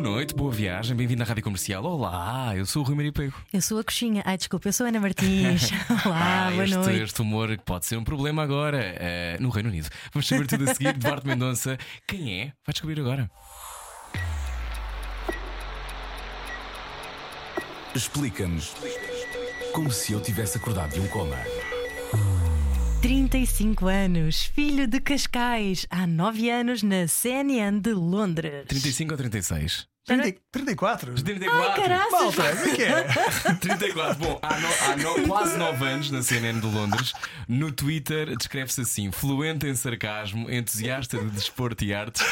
Boa noite, boa viagem, bem-vindo à Rádio Comercial. Olá, eu sou o Rui Maria Pego. Eu sou a coxinha. Ai, desculpa, eu sou a Ana Martins. Olá, Ah, boa este, noite. este humor que pode ser um problema agora eh, no Reino Unido. Vamos saber tudo a seguir. Duarte Mendonça, quem é? Vai descobrir agora. Explica-nos como se eu tivesse acordado de um coma. 35 anos, filho de Cascais, há 9 anos na CNN de Londres. 35 ou 36? 30, 34? 34. caraças. Malta, é que é? 34. Bom, há, no- há no- quase 9 anos na CNN de Londres. No Twitter descreve-se assim: fluente em sarcasmo, entusiasta de desporto e artes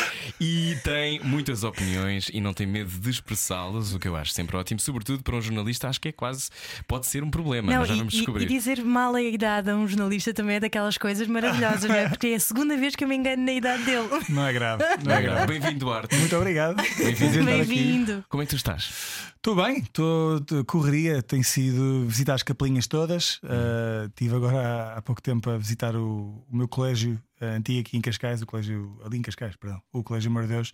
e tem muitas opiniões e não tem medo de expressá-las, o que eu acho sempre ótimo. Sobretudo para um jornalista, acho que é quase. pode ser um problema, Não, mas já e, vamos e- descobrir. e dizer mal a idade a um jornalista também é daquelas coisas maravilhosas, não é? Porque é a segunda vez que eu me engano na idade dele. Não é grave. Não É é grave. grave. Bem-vindo, Duarte. Muito obrigado. Bem-vindo. Bem-vindo. Como é que tu estás? Estou bem, estou de correria, tem sido visitar as capelinhas todas. Uh, tive agora há, há pouco tempo a visitar o, o meu colégio uh, antigo aqui em Cascais, o colégio ali em Cascais, perdão, o Colégio Amor de Deus,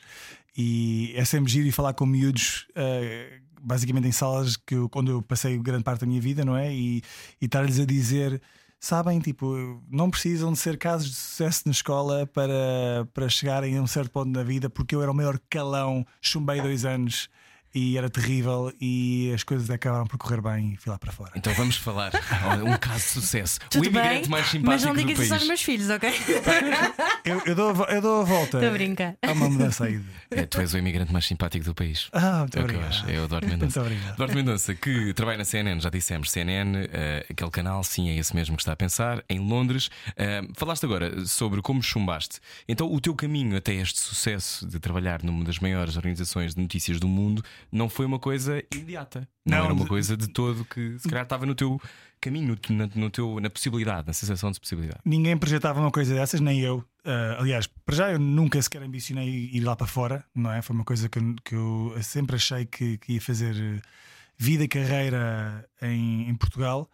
e é sempre giro ir falar com miúdos. uh, basicamente em salas que eu, onde eu passei grande parte da minha vida, não é? E, e estar-lhes a dizer sabem, tipo, não precisam de ser casos de sucesso na escola para, para chegarem a um certo ponto na vida, porque eu era o maior calão, chumbei dois anos e era terrível e as coisas acabaram por correr bem e fui lá para fora. Então vamos falar. Olha, um caso de sucesso. Tudo o imigrante bem, mais mas simpático não do digas isso aos meus filhos, ok? Eu, eu, dou, eu dou a volta. Estou a brincar. Há uma mudança aí. É, tu és o imigrante mais simpático do país. Ah, muito É o que eu obrigado. acho. É o Mendonça. Muito obrigado. Duarte Mendonça, que trabalha na CNN, já dissemos, CNN, eh, aquele canal, sim, é esse mesmo que está a pensar, em Londres. Eh, falaste agora sobre como chumbaste. Então, o teu caminho até este sucesso de trabalhar numa das maiores organizações de notícias do mundo não foi uma coisa imediata. Não, Não, era uma coisa de todo que se calhar estava no teu caminho, no, na- no teu, na possibilidade, na sensação de possibilidade. Ninguém projetava uma coisa dessas, nem eu. Ah, aliás, para já eu nunca sequer ambicionei ir lá para fora, não é? Foi uma coisa que, eu- que eu sempre achei que, que ia fazer eh, vida e carreira em, em Portugal.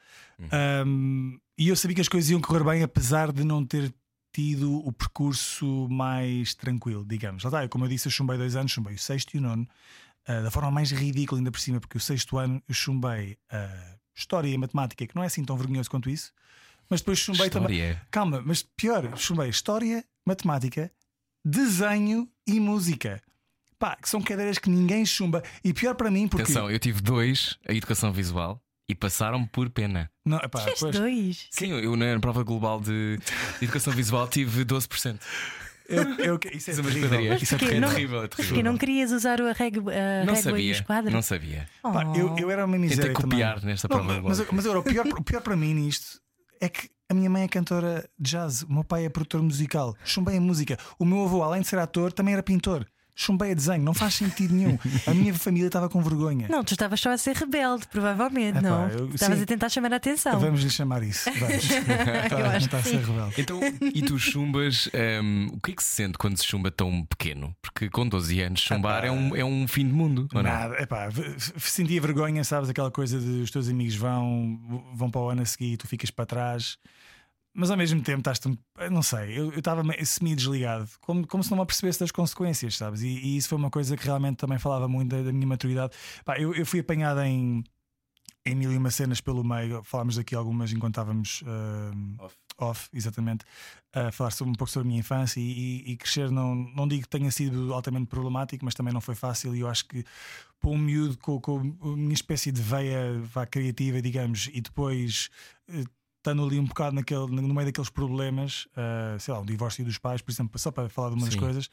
Um, e eu sabia que as coisas iam correr bem, apesar de não ter tido o percurso mais tranquilo, digamos. Lá está, como eu disse, eu chumbei dois anos, chumbei o sexto e o nono, ah, da forma mais ridícula ainda por cima, porque o sexto ano eu chumbei a História e Matemática, que não é assim tão vergonhoso quanto isso, mas depois chumbei também. História. Calma, mas pior, chumbei História, Matemática, Desenho e Música. Pá, que são cadeiras que ninguém chumba. E pior para mim, porque. Atenção, eu tive dois, a educação visual, e passaram por pena. Não, epá, pois, dois. Sim, eu na prova global de educação visual tive 12%. Eu, eu, isso é Isso é terrível. Mas Isso é terrível, Não- é terrível, é terrível. Porque não querias usar a régua, a Não o não sabia. Pá, Oh. eu, eu era uma miséria Tentei copiar também. nesta Não, prova global. mas, mas agora, o pior, o pior para mim nisto é que a minha mãe é cantora de jazz, o meu pai é produtor musical, chumbei a música. O meu avô, além de ser ator, também era pintor. Chumbei a desenho, não faz sentido nenhum. A minha família estava com vergonha. Não, tu estavas só a ser rebelde, provavelmente, Epá, não? eu- Estavas sim. a tentar chamar a atenção. Vamos lhe chamar isso. Vamos. Eu acho a ser rebelde. Então, e tu chumbas, hum, o que é que se sente quando se chumba tão pequeno? Porque com 12 anos, chumbar é um, é um fim de mundo, ou não? Nada, epá, sentia vergonha, sabes? Aquela coisa de os teus amigos vão, vão para o ano a seguir e tu ficas para trás. Mas ao mesmo tempo estás não sei, eu estava semi-desligado, como, como se não me apercebesse das consequências, sabes? E, e isso foi uma coisa que realmente também falava muito da, da minha maturidade. Pá, eu, eu fui apanhado em, em mil e uma cenas pelo meio, falámos daqui algumas enquanto estávamos ah, Off. off, exatamente, a falar sobre, um pouco sobre a minha infância e, e- e crescer. Não, não digo que tenha sido altamente problemático, mas também não foi fácil. E eu acho que para um miúdo com, com a minha espécie de veia vá, criativa, digamos, e depois. eh, Estando ali um bocado naquele, no meio daqueles problemas, ah, sei lá, um divórcio dos pais, por exemplo, só para falar de uma das Sim. coisas,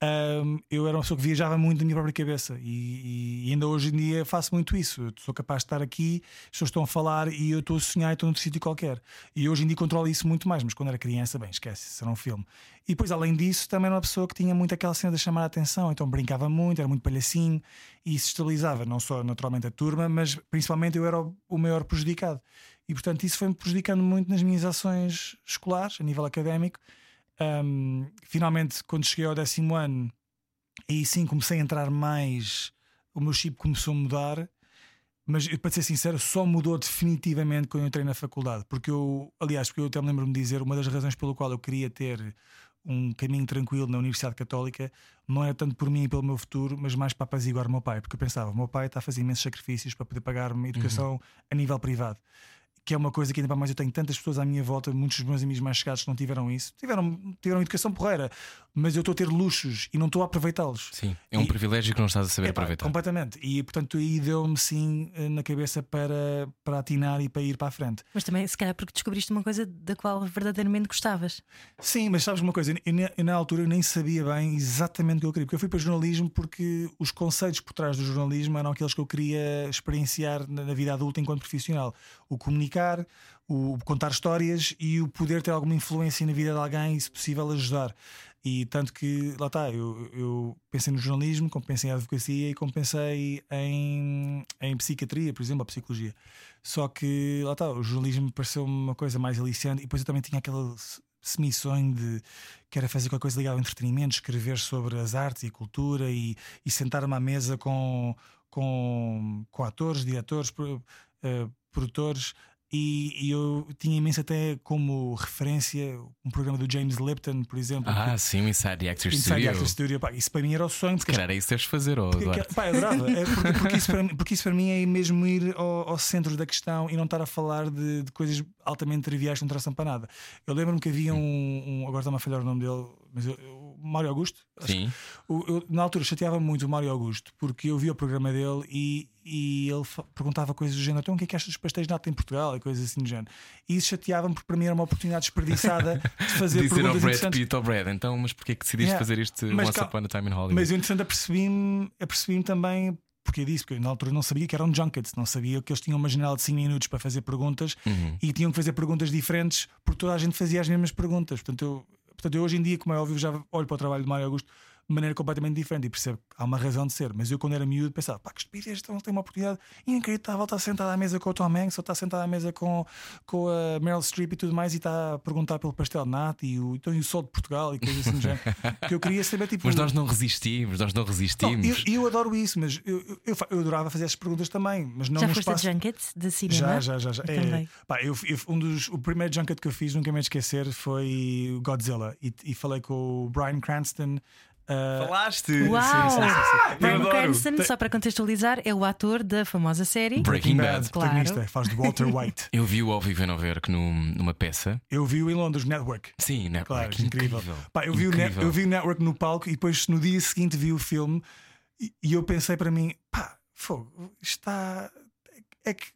Ahm, eu era uma pessoa que viajava muito na minha própria cabeça e, e ainda hoje em dia faço muito isso. Eu sou capaz de estar aqui, as pessoas estão a falar e eu estou a sonhar e estou noutro sítio qualquer. E hoje em dia controlo isso muito mais, mas quando era criança, bem, esquece, isso era um filme. E depois, além disso, também era uma pessoa que tinha muito aquela cena de chamar a atenção, então brincava muito, era muito palhacinho e isso estabilizava não só naturalmente a turma, mas principalmente eu era o, o maior prejudicado. E portanto isso foi-me prejudicando muito nas minhas ações escolares, a nível académico. Um, finalmente, quando cheguei ao décimo ano, aí sim comecei a entrar mais. O meu chip começou a mudar. Mas para ser sincero, só mudou definitivamente quando eu entrei na faculdade. Porque eu, aliás, porque eu até me lembro-me de dizer, uma das razões pelo qual eu queria ter um caminho tranquilo na Universidade Católica não era tanto por mim e pelo meu futuro, mas mais para apaziguar o meu pai. Porque eu pensava, o meu pai está a fazer imensos sacrifícios para poder pagar-me educação uhum. a nível privado que é uma coisa que ainda mais eu tenho tantas pessoas à minha volta, muitos dos meus amigos mais chegados que não tiveram isso, tiveram, tiveram educação porreira, mas eu estou a ter luxos e não estou a aproveitá-los. Sim, é um e, privilégio que não estás a saber epá, aproveitar. Completamente. E portanto aí deu-me sim eh, na cabeça para, para atinar e para ir para a frente. Mas também, se calhar, porque descobriste uma coisa da qual verdadeiramente gostavas. Sim, mas sabes uma coisa, eu, eu, na altura eu nem sabia bem exatamente o que eu queria, porque eu fui para jornalismo porque os conceitos por trás do jornalismo eram aqueles que eu queria experienciar na, na vida adulta enquanto profissional. O comunicar, o contar histórias e o poder ter alguma influência na vida de alguém e, se possível, ajudar. E tanto que, lá está, eu, eu pensei no jornalismo, como pensei em advocacia e como pensei em, em psiquiatria, por exemplo, a psicologia. Só que, lá está, o jornalismo pareceu uma coisa mais aliciante e depois eu também tinha aquele semi-sonho de que era fazer qualquer coisa ligada ao entretenimento, escrever sobre as artes e cultura e, e sentar-me à mesa com, com, com atores, diretores, uh, produtores e, e, eu tinha imenso até como referência um programa do James Lipton, por exemplo. Ah, que, sim, o Inside the Actors Inside Studio. Actors Studio pá, isso para mim era o sonho. Porque, era isso deves fazer, oh, porque, pá, eu adorava. é porque, porque, isso para, porque isso para mim é mesmo ir ao, ao centro da questão e não estar a falar de, de coisas altamente triviais que não interessam para nada. Eu lembro-me que havia um, um, Agora está-me a falhar o nome dele, mas eu, o Mário Augusto. Sim. Eu, eu, na altura chateava muito o Mário Augusto porque eu via o programa dele e, e ele perguntava coisas do género: então o que é que achas dos pastéis de nata em Portugal? E coisas assim do género. E isso chateava-me porque para mim era uma oportunidade desperdiçada de fazer Dizer perguntas. ao Brad Pitt, ao Brad, então, mas porquê é que decidiste Yeah. fazer este Mas Once Upon a Time in Hollywood? Mas o interessante, apercebi-me apercebi também. Porque disse, porque eu na altura não sabia que eram junkets, não sabia que eles tinham uma janela de 5 minutos para fazer perguntas Uhum. e tinham que fazer perguntas diferentes porque toda a gente fazia as mesmas perguntas. Portanto, eu, portanto, eu hoje em dia, como é óbvio, já olho para o trabalho de Mário Augusto de maneira completamente diferente e percebo que há uma razão de ser. Mas eu, quando era miúdo, pensava, pá, que estupidez, então tem uma oportunidade inacreditável, está sentado à mesa com o Tom Hanks ou está sentado à mesa com, com a Meryl Streep e tudo mais e está a perguntar pelo pastel de nata e o, então, e o sol de Portugal e coisas assim do género. Porque eu queria saber, tipo. Mas nós não resistimos, nós não Não, resistimos. eu, eu adoro isso, mas eu, eu, eu, eu adorava fazer essas perguntas também, mas não Já foste a espaço. junkets de cinema? Já, já, já. já. Eu É, também. pá, eu, eu- um dos, o primeiro junket que eu fiz, nunca me esquecer, foi Godzilla. E, e falei com o Brian Cranston. Uh, Falaste! Uau! sim, sim, sim. Brian adoro. Cranston, só para contextualizar, é o ator da famosa série. Breaking Bad. Claro. protagonista, faz de Walter White. Eu vi-o ao vivo em Nova York num- numa peça. Eu vi-o em Londres, Network. Sim, né? Claro, que incrível. incrível. Pá, eu, vi o eu vi o Network no palco e depois no dia seguinte vi o filme e, e eu pensei para mim: pá, fogo, está. É que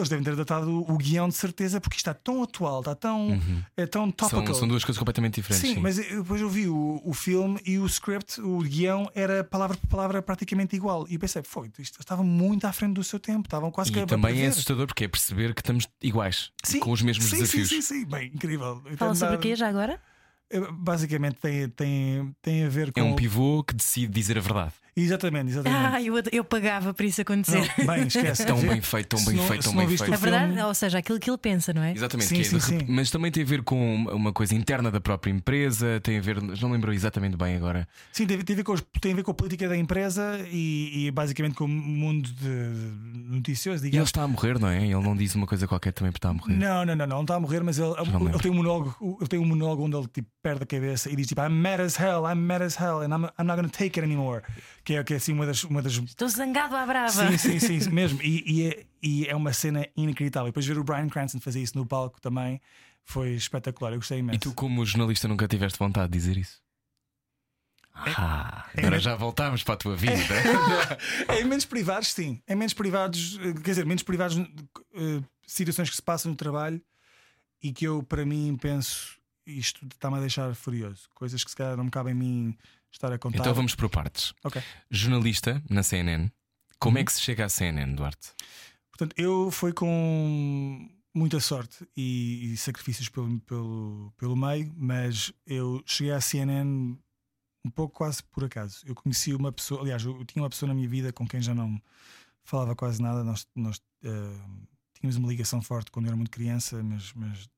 eles devem ter datado o, guião de certeza porque está tão atual, está tão, é tão topical. São, são duas coisas completamente diferentes. Sim, sim. mas eu- depois eu vi o, o filme e o script, o guião era palavra por palavra praticamente igual. E eu pensei, foi, isto estava muito à frente do seu tempo, estavam quase que E também é assustador porque é perceber que estamos iguais, Sim, com os mesmos sim, desafios. Sim, sim, sim, bem, incrível. Fala sobre o quê já agora? Basicamente tem, tem, tem a ver com. É um pivô que decide dizer a verdade. Exatamente, exatamente. Ah, eu, eu pagava para isso acontecer. Não, bem, esquece. Tão bem feito, tão bem não- feito, tão bem feito. É verdade? filme- Ou seja, aquilo que ele pensa, não é? Exatamente, Sim, que é sim, sim. mas também tem a ver com uma coisa interna da própria empresa, tem a ver, não lembro exatamente bem agora. Sim, tem, tem a ver com, os- tem a ver com a política da empresa e, e basicamente com o mundo de noticioso, E ele digamos. está a morrer, não é? Ele não diz uma coisa qualquer também porque está a morrer. Não, não, não, não, não está a morrer, mas ele, me ele tem um monólogo, ele tem um monólogo onde ele tipo, perde a cabeça e diz tipo I'm mad as hell, I'm mad as hell and I'm, I'm not gonna take it anymore. Que é, que é assim uma das, uma das Estou zangado à brava. Sim, sim, sim, sim, mesmo. E, e é, e é uma cena inacreditável. E depois ver o Brian Cranston fazer isso no palco também foi espetacular. Eu gostei imenso. E tu, como jornalista, nunca tiveste vontade de dizer isso? Ah, é agora já voltámos para a tua vida. É, em menos privados, sim. Em menos privados, eh, quer dizer, menos privados, eh, situações que se passam no trabalho e que eu, para mim, penso isto está-me a deixar furioso. Coisas que se calhar não me cabe em mim estar a contar. então vamos por partes. Ok. Jornalista na CNN. Como Uhum. é que se chega à CNN, Duarte? Portanto, eu fui com muita sorte e, e sacrifícios pelo, pelo, pelo meio, mas eu cheguei à CNN um pouco quase por acaso. Eu conheci uma pessoa, aliás, eu tinha uma pessoa na minha vida com quem já não falava quase nada. Nós, nós eh, tínhamos uma ligação forte quando eu era muito criança, mas, mas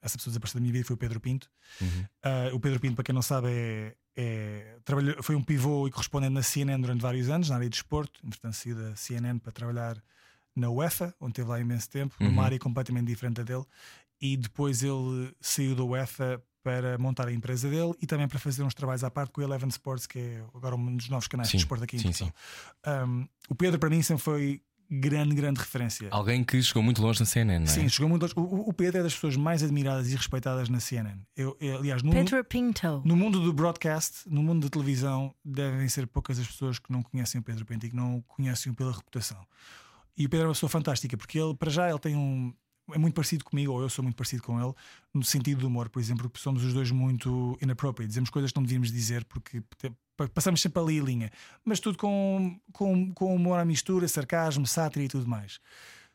essa pessoa desapareceu da minha vida foi o Pedro Pinto. Uhum. Uh, o Pedro Pinto, para quem não sabe, é, é- trabalhou, foi um pivô e correspondente na CNN durante vários anos, na área de desporto. Entretanto, saiu da CNN para trabalhar na UEFA, onde teve lá imenso tempo, Uhum. numa área completamente diferente da dele. E depois ele saiu da UEFA para montar a empresa dele e também para fazer uns trabalhos à parte com o Eleven Sports, que é agora um dos novos canais Sim, de desporto aqui em sim, Portugal. Um, o Pedro, para mim, sempre foi grande, grande referência. Alguém que chegou muito longe na CNN, não é? Sim, chegou muito longe. O, o- Pedro é das pessoas mais admiradas e respeitadas na CNN. Eu, eu, aliás, no, Pedro Pinto. no mundo do broadcast, no mundo da televisão, devem ser poucas as pessoas que não conhecem o Pedro Pinto e que não o conhecem pela reputação. E o Pedro é uma pessoa fantástica, porque ele, para já, ele tem um. É muito parecido comigo, ou eu sou muito parecido com ele, no sentido do humor, por exemplo, porque somos os dois muito inappropriate. Dizemos coisas que não devíamos dizer porque passamos sempre ali a linha, mas tudo com, com, com humor à mistura, sarcasmo, sátira e tudo mais.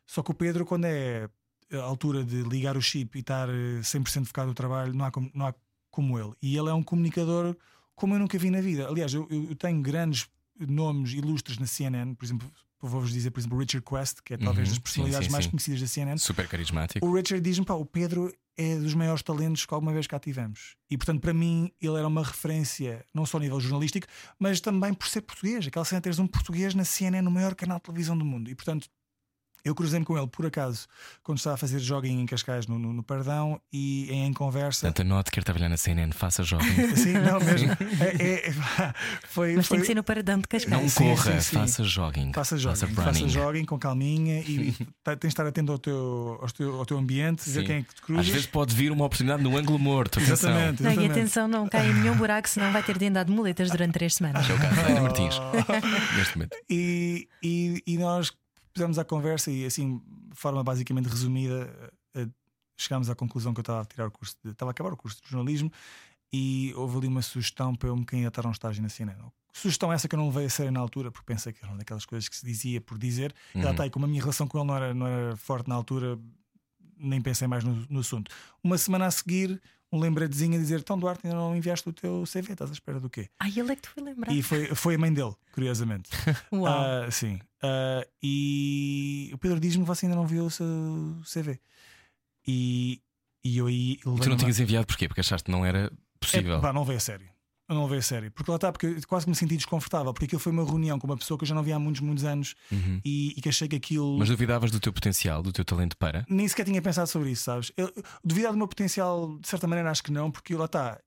Só que o Pedro, quando é a altura de ligar o chip e estar eh, 100% focado no trabalho, não há, como, não há como ele. E ele é um comunicador como eu nunca vi na vida. Aliás, eu, eu- tenho grandes nomes ilustres na CNN, por exemplo, vou-vos dizer, por exemplo, Richard Quest, que é talvez Uhum, das sim, personalidades sim, mais sim. conhecidas da CNN. Super carismático. O Richard diz-me, pá, o Pedro é dos maiores talentos que alguma vez cá tivemos. E portanto, para mim, ele era uma referência, não só a nível jornalístico, mas também por ser português. Aquela cena de teres um português na CNN, no maior canal de televisão do mundo. E portanto, eu cruzei-me com ele por acaso quando estava a fazer jogging em Cascais no, no, no Pardão e em, em conversa. Portanto, anote que quer trabalhar na CNN, faça jovem. Sim, não mesmo. É, é- foi, Mas foi, tem que ser no paradão de Cascais. Não Sim, corra, sim, sim. faça jogging. Faça jogging, Faça faça jogging com calminha e tens de estar atento ao teu, ao teu, ao teu ambiente, ver Sim. quem é que te Às cruzas. vezes pode vir uma oportunidade no ângulo morto. Atenção. Exatamente, Não, e atenção, não cai em nenhum buraco, senão vai ter de andar de muletas durante três semanas. É o caso da Ana. Martins. Neste momento. E, e, e nós pusemos a conversa e assim, de forma basicamente resumida, eh, chegámos à conclusão que eu estava a tirar o curso, de, estava a acabar o curso de jornalismo e houve ali uma sugestão para eu me candidatar a um estágio na CNN. Sugestão essa que eu não levei a sério na altura, porque pensei que era uma daquelas coisas que se dizia por dizer. E lá Uhum. está, e como a minha relação com ele não era, não era forte na altura, nem pensei mais no, no assunto. Uma semana a seguir, um lembretezinho a dizer: Então, Duarte, ainda não enviaste o teu CV, estás à espera do quê? Ai, ele é que te foi lembrar. E foi, foi a mãe dele, curiosamente. Uau. Ah, sim. Ah, e o Pedro diz-me que você ainda não viu o seu CV. E, e eu aí. E tu não tinhas enviado porquê? Porque achaste que não era a- possível. É, pá, não veio a sério. Eu não veio a sério. Porque lá está, porque eu quase que me senti desconfortável. Porque aquilo foi uma reunião com uma pessoa que eu já não via há muitos, muitos anos Uhum. e, e que achei que aquilo. Mas duvidavas do teu potencial, do teu talento para? Nem sequer tinha pensado sobre isso, sabes? Eu, duvidar do meu potencial, de certa maneira, acho que não, porque lá está.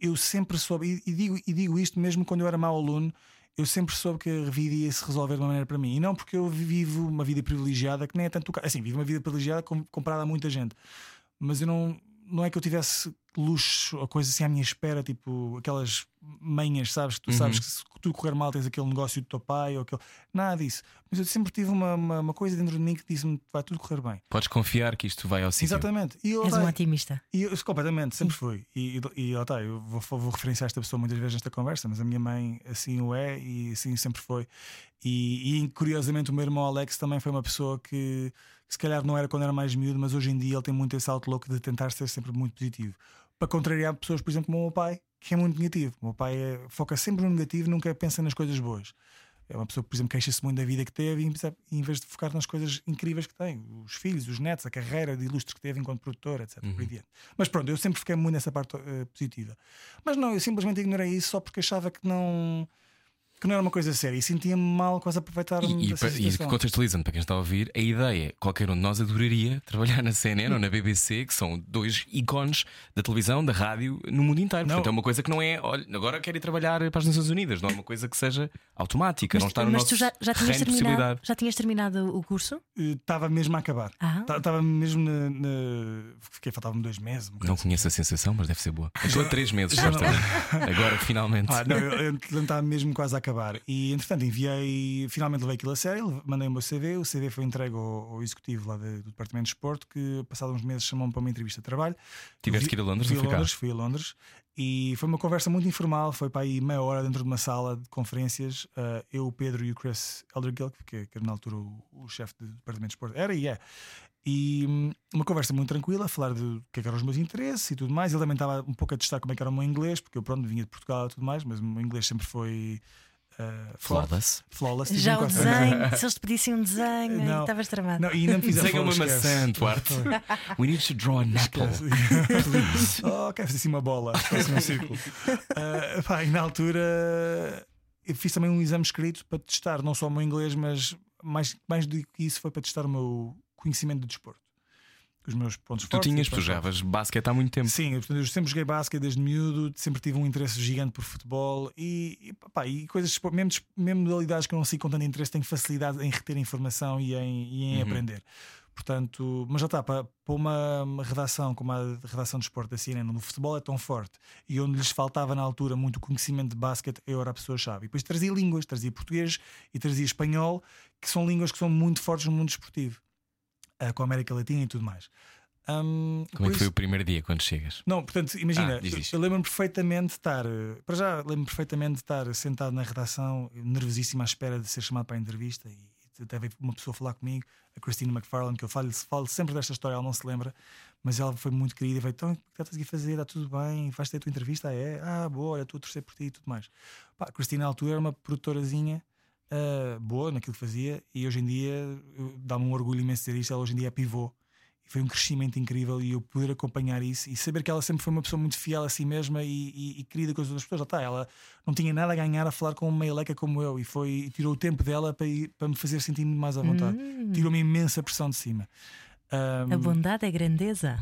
Eu sempre soube, e, e digo, e digo isto mesmo quando eu era mau aluno, eu sempre soube que a vida ia se resolver de uma maneira para mim. E não porque eu vivo uma vida privilegiada, que nem é tanto o caso. Assim, vivo uma vida privilegiada com- comparada a muita gente. Mas eu não. Não é que eu tivesse luxo ou coisa assim à minha espera, tipo aquelas manhas, sabes? Que tu Uhum. sabes que se tudo correr mal tens aquele negócio do teu pai ou aquele. Nada disso. Mas eu sempre tive uma, uma, uma coisa dentro de mim que disse-me vai tudo correr bem. Podes confiar que isto vai ao sítio. Exatamente. E eu, És um otimista. e eu, completamente, sempre fui. E, e, e lá está, eu vou, vou referenciar esta pessoa muitas vezes nesta conversa, mas a minha mãe assim o é e assim sempre foi. E, e, curiosamente o meu irmão Alex também foi uma pessoa que se calhar não era quando era mais miúdo, mas hoje em dia ele tem muito esse outlook de tentar ser sempre muito positivo. Para contrariar pessoas, por exemplo, como o meu pai, que é muito negativo. O meu pai é- foca sempre no negativo, nunca pensa nas coisas boas. É uma pessoa que, por exemplo, queixa-se muito da vida que teve e em vez de focar nas coisas incríveis que tem, os filhos, os netos, a carreira de ilustres que teve enquanto produtor, etc. diante. Mas pronto, eu sempre fiquei muito nessa parte eh, positiva. Mas não, eu simplesmente ignorei isso só porque achava que não, que não era uma coisa séria e sentia-me mal quase a aproveitar-me E, e, e contextualizando para quem está a ouvir, a ideia, qualquer um de nós adoraria trabalhar na CNN ou na BBC, que são dois ícones da televisão, da rádio, no mundo inteiro. Não. Portanto, é uma coisa que não é, olha, agora quero ir trabalhar para as Nações Unidas, não é uma coisa que seja automática, não está no mas nosso tu já, já, tinhas terminado, possibilidade. já tinhas terminado o curso? Estava mesmo a acabar. Ah. Estava mesmo na. na... Fiquei, faltavam-me dois meses. Não assim. conheço a sensação, mas deve ser boa. Eu Estou há três meses, Já não- supostamente. Agora, finalmente. Ah, não, eu, eu estava mesmo quase a acabar. E entretanto enviei, finalmente levei aquilo a sério, mandei o meu CV. O CV foi entregue ao, ao executivo lá de- do Departamento de Esporte, que passados uns meses chamou-me para uma entrevista de trabalho. Tiveste que ir a Londres fui a? Londres, fui a Londres. E foi uma conversa muito informal, foi para aí meia hora dentro de uma sala de conferências. ah, eu, o Pedro e o Chris Eldergill, que, que era na altura o, o chefe do Departamento de Esporte, era e é. E hum, uma conversa muito tranquila, a falar do que, é que eram os meus interesses e tudo mais. Ele também estava um pouco a testar como é que era o meu inglês, porque eu pronto vinha de Portugal e tudo mais, mas o meu inglês sempre foi uh. Flawless. Flawless. tive Já um desenho, se eles te pedissem um desenho, Não. estavas tramado. Não, e ainda me fizeram Desenha uma esquece. maçã, Duarte. We need to draw an apple. Please. Oh, quero fazer assim uma bola, faço um círculo. Ah, pá, e na altura eu fiz também um exame escrito para testar não só o meu inglês, mas mais, mais do que isso foi para testar o meu conhecimento do desporto. Os meus pontos Tu fortes. tinhas, tu pontos fracos. jogavas basquete há muito tempo. Sim, portanto, eu sempre joguei basquete desde miúdo, sempre tive um interesse gigante por futebol e, e, pá, e coisas, mesmo, des- mesmo modalidades que eu não sigo com tanto interesse, tenho facilidade em reter informação e em, e em Uhum. aprender. Portanto, mas já está, para, para uma redação como a redação de esporte da CNN, onde o futebol é tão forte e onde lhes faltava na altura muito conhecimento de basquete, eu era a pessoa-chave. E depois trazia línguas, trazia português e trazia espanhol, que são línguas que são muito fortes no mundo desportivo, ah, com a América Latina e tudo mais. Hum, Como é que foi isso- o primeiro dia quando chegas? não, portanto, imagina, Ah, eu, lembro-me perfeitamente de estar, eh, para já, lembro-me perfeitamente de estar sentado na redação, nervosíssimo à espera de ser chamado para a entrevista e, até veio uma pessoa falar comigo, a Christina McFarlane, que eu falo, falo sempre desta história, ela não se lembra, mas ela foi muito querida e veio, então, o que estás a fazer? Está tudo bem? Vais ter a tua entrevista? Ah, é? Ah, boa, olha, estou a torcer por ti e tudo mais. Pá, a Christina, na altura, era uma produtorazinha ah, boa naquilo que fazia e hoje em dia dá-me um orgulho imenso dizer isto, ela hoje em dia é pivô. E foi um crescimento incrível e eu poder acompanhar isso e saber que ela sempre foi uma pessoa muito fiel a si mesma e, e- e querida com as outras pessoas. Já está, ela não tinha nada a ganhar a falar com uma meileca como eu e foi e tirou o tempo dela para, ir- para me fazer sentir muito mais à vontade. Tirou uma imensa pressão de cima. Ahm, A bondade é grandeza.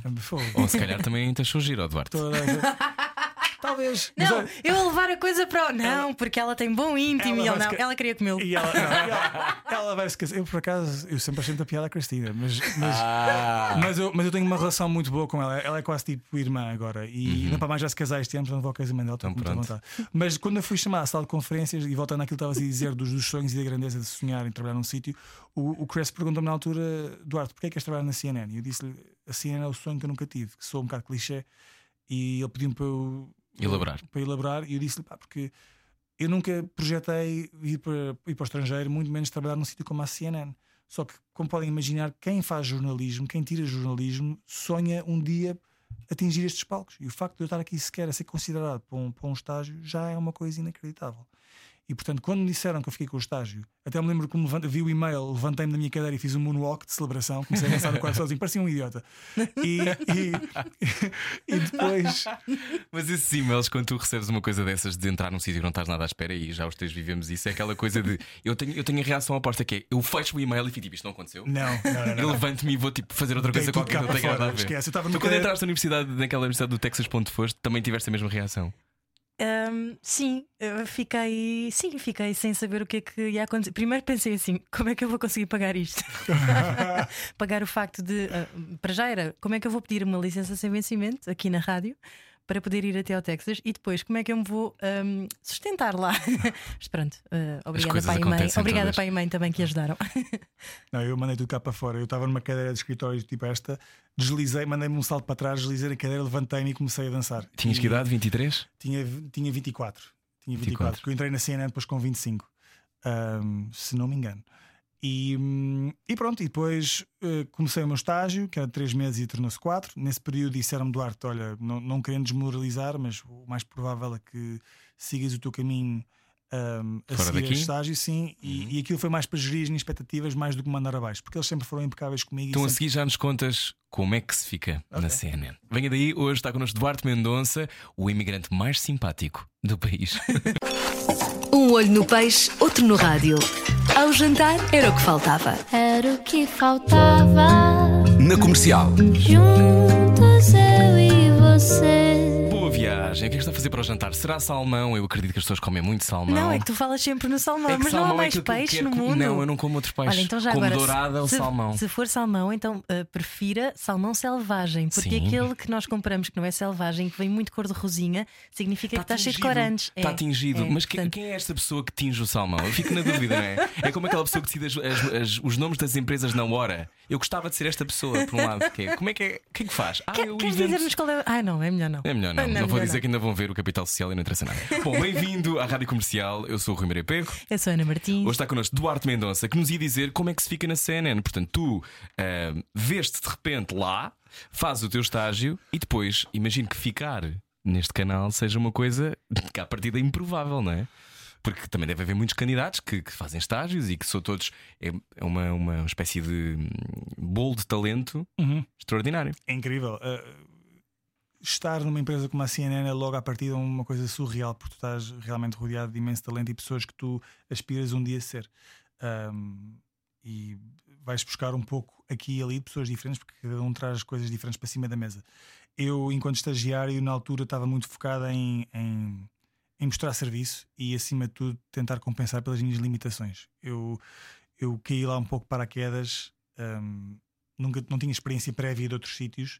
Ou se calhar também te achou giro, ó, Duarte. Toda a- Talvez. mas Não, olha- eu a levar a coisa para o. Não, porque ela tem bom íntimo Ela e ele não. Ela queria comê-lo. E ela, não, ela, ela vai se casar. Eu, por acaso, eu sempre achei muita piada a Cristina, mas, mas, Ah, mas, eu, mas eu tenho uma relação muito boa com ela. Ela é quase tipo irmã agora. E ainda para mais já se casar este ano, portanto vou ao casamento dela, estou com Então, muita pronto. vontade. Mas quando eu fui chamar à sala de conferências e voltando àquilo que estavas a dizer dos, dos sonhos e da grandeza de sonhar em trabalhar num sítio, o, o Chris perguntou-me na altura, Duarte, porquê é que queres trabalhar na CNN? E eu disse-lhe, a CNN é o sonho que eu nunca tive, que sou um bocado clichê. E ele pediu-me para eu Elaborar. para elaborar e eu disse-lhe pá, porque eu nunca projetei ir para, ir para o estrangeiro, muito menos trabalhar num sítio como a CNN. Só que, como podem imaginar, quem faz jornalismo, quem tira jornalismo, sonha um dia atingir estes palcos. E o facto de eu estar aqui sequer a ser considerado para um, para um estágio já é uma coisa inacreditável. E portanto, quando me disseram que eu fiquei com o estágio, até me lembro que me vi o e-mail, levantei-me da minha cadeira e fiz um moonwalk de celebração, comecei a dançar no quarto sozinho, parecia um idiota. E, e, e depois. Mas esses e-mails, quando tu recebes uma coisa dessas de entrar num sítio que não estás nada à espera, e já os três vivemos isso, é aquela coisa de eu tenho, eu tenho a reação oposta que é eu fecho o e-mail e fico tipo, isto não aconteceu. Não, não, não. Eu levanto-me e vou tipo fazer outra coisa qualquer não tenha nada a ver. esquece. Eu estava Tu quando entraste na universidade, naquela universidade do Texas, ponto foste, também tiveste a mesma reação. Ahm, sim, fiquei, sim, fiquei sem saber o que é que ia acontecer. Primeiro pensei assim: como é que eu vou conseguir pagar isto? pagar o facto de. ah, para já era, como é que eu vou pedir uma licença sem vencimento aqui na rádio para poder ir até ao Texas e depois como é que eu me vou ahm, sustentar lá? Mas pronto, ah, obrigada pai e mãe. Obrigada todas. pai e mãe também que ajudaram. Não, eu mandei tudo cá para fora. Eu estava numa cadeira de escritório tipo esta, deslizei, mandei-me um salto para trás, deslizei na cadeira, levantei-me e comecei a dançar. Tinhas que idade? 23? Tinha, tinha 24. Tinha 24, 24. porque eu entrei na CNN depois com 25, ahm, se não me engano. E, hum, e pronto, e depois eh, comecei o meu estágio, que era de 3 meses e tornou-se 4. Nesse período disseram-me, Duarte, olha, não, não querendo desmoralizar, mas o mais provável é que sigas o teu caminho ahm, a Fora seguir daqui? este estágio, sim. E, e aquilo foi mais para gerir as minhas expectativas, mais do que mandar abaixo, porque eles sempre foram impecáveis comigo. Então a sempre- seguir já nos contas como é que se fica na Ok. CNN. Venha daí, hoje está connosco Duarte Mendonça, o imigrante mais simpático do país. Um olho no peixe, outro no rádio. Ao jantar era o que faltava. Era o que faltava. Na comercial. Juntos eu e você. Viagem. O que é que está a fazer para o jantar? Será salmão? Eu acredito que as pessoas comem muito salmão. Não, é que tu falas sempre no salmão, É mas não há salmão é mais eu peixe quero no mundo. Não, eu não como outros peixes. Olha, então já como agora, dourada ou se, salmão. Se for salmão, então uh, prefira salmão selvagem, porque Sim. aquele que nós compramos que não é selvagem, que vem muito cor de rosinha, significa que está cheio de corantes. Está É, tingido. é, Mas que- portanto, quem é esta pessoa que tinge o salmão? Eu fico na dúvida, não é? É como aquela pessoa que decide as- as- as- os nomes das empresas na hora. Eu gostava de ser esta pessoa, por um lado. Que é, como é que é? O que é que faz? Ah, quer- eu Queres dizer-nos qual é? Ah, não, é melhor não. É melhor não. Não, vou melhor dizer que ainda vão ver o Capital Social e não interessa nada. Bom, bem-vindo à Rádio Comercial. Eu sou o Rui Maria Pego. Eu sou a Ana Martins. Hoje está connosco Duarte Mendonça, que nos ia dizer como é que se fica na CNN. Portanto, tu ah, vês-te de repente lá, fazes o teu estágio e depois imagino que ficar neste canal seja uma coisa que à partida é improvável, não é? Porque também deve haver muitos candidatos que, que fazem estágios e que são todos. É, é uma, uma espécie de hum, bolo de talento Uhum. extraordinário. É incrível. Uh, estar numa empresa como a CNN é logo à partida uma coisa surreal, porque tu estás realmente rodeado de imenso talento e pessoas que tu aspiras um dia a ser. Um, e vais buscar um pouco aqui e ali pessoas diferentes, porque cada um traz coisas diferentes para cima da mesa. Eu, enquanto estagiário, na altura estava muito focado em, em, em mostrar serviço e, acima de tudo, tentar compensar pelas minhas limitações. Eu, eu caí lá um pouco para quedas, um, nunca não tinha experiência prévia de outros sítios.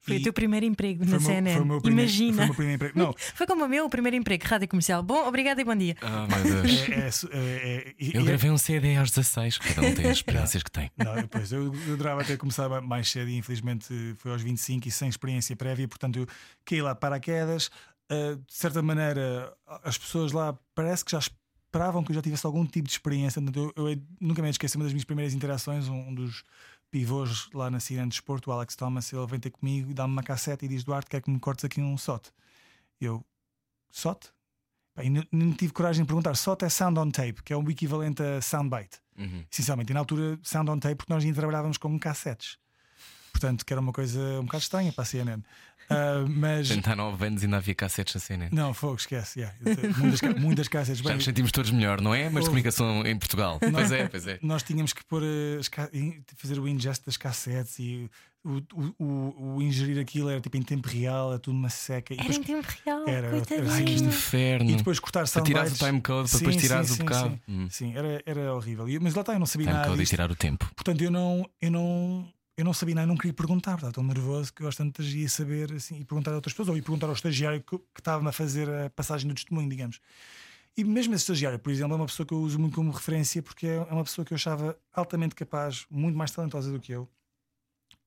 Foi e o teu primeiro emprego foi na meu- CNN. foi o meu primeiro- Imagina. Foi o meu primeiro emprego. Não, Foi como o meu o primeiro emprego, rádio comercial. Bom, obrigada e bom dia. Ah, meu Deus. é, é, é, é, e- Eu gravei um CD aos 16, cada um tem as experiências que tem. Não, pois, eu, eu adorava ter começado mais cedo e infelizmente foi aos 25 e sem experiência prévia, portanto eu caí lá para quedas. de certa maneira, as pessoas lá parece que já esperavam que eu já tivesse algum tipo de experiência. Portanto, eu, eu nunca me esqueci uma das minhas primeiras interações. Um, um dos pivôs lá na CNN de Desporto, o Alex Thomas, ele vem ter comigo, dá-me uma cassete e diz: Duarte, quer que me cortes aqui um SOT? Eu, SOT? Pá, e não, tive coragem de perguntar. SOT é Sound on Tape, que é o equivalente a Soundbite Uhum. essencialmente. E na altura, sound on tape, porque nós ainda trabalhávamos com cassetes. Portanto, que era uma coisa um bocado estranha para a CNN. Ah, mas. Tentar 9 anos ainda havia cassetes na CNN. Não, fogo, esquece. yeah. Muitas, muitas cassetes. Já Bem, nos sentimos todos melhor, não é? Mas de comunicação em Portugal. Pois é, pois é. nós tínhamos que pôr eh, fazer o ingest das cassetes e o, o, o, o ingerir aquilo era tipo em tempo real, era tudo uma seca. E Era depois, em tempo real. Era, era coitadinho. assim, Que isto- inferno. e depois cortar Para tirares o soundbites. timecode, para depois tirares sim, o bocado. Sim, Hum. Sim, era, era horrível. E- Mas lá está, eu não sabia nada. Timecode e disto. tirar o tempo. Portanto, eu não, eu não, eu não sabia nada, não queria perguntar, estava tão nervoso que eu às tantas ia saber assim, e perguntar a outras pessoas, ou ia perguntar ao estagiário que, que estava a fazer a passagem do testemunho, digamos. E mesmo esse estagiário, por exemplo, é uma pessoa que eu uso muito como referência porque é é uma pessoa que eu achava altamente capaz, muito mais talentosa do que eu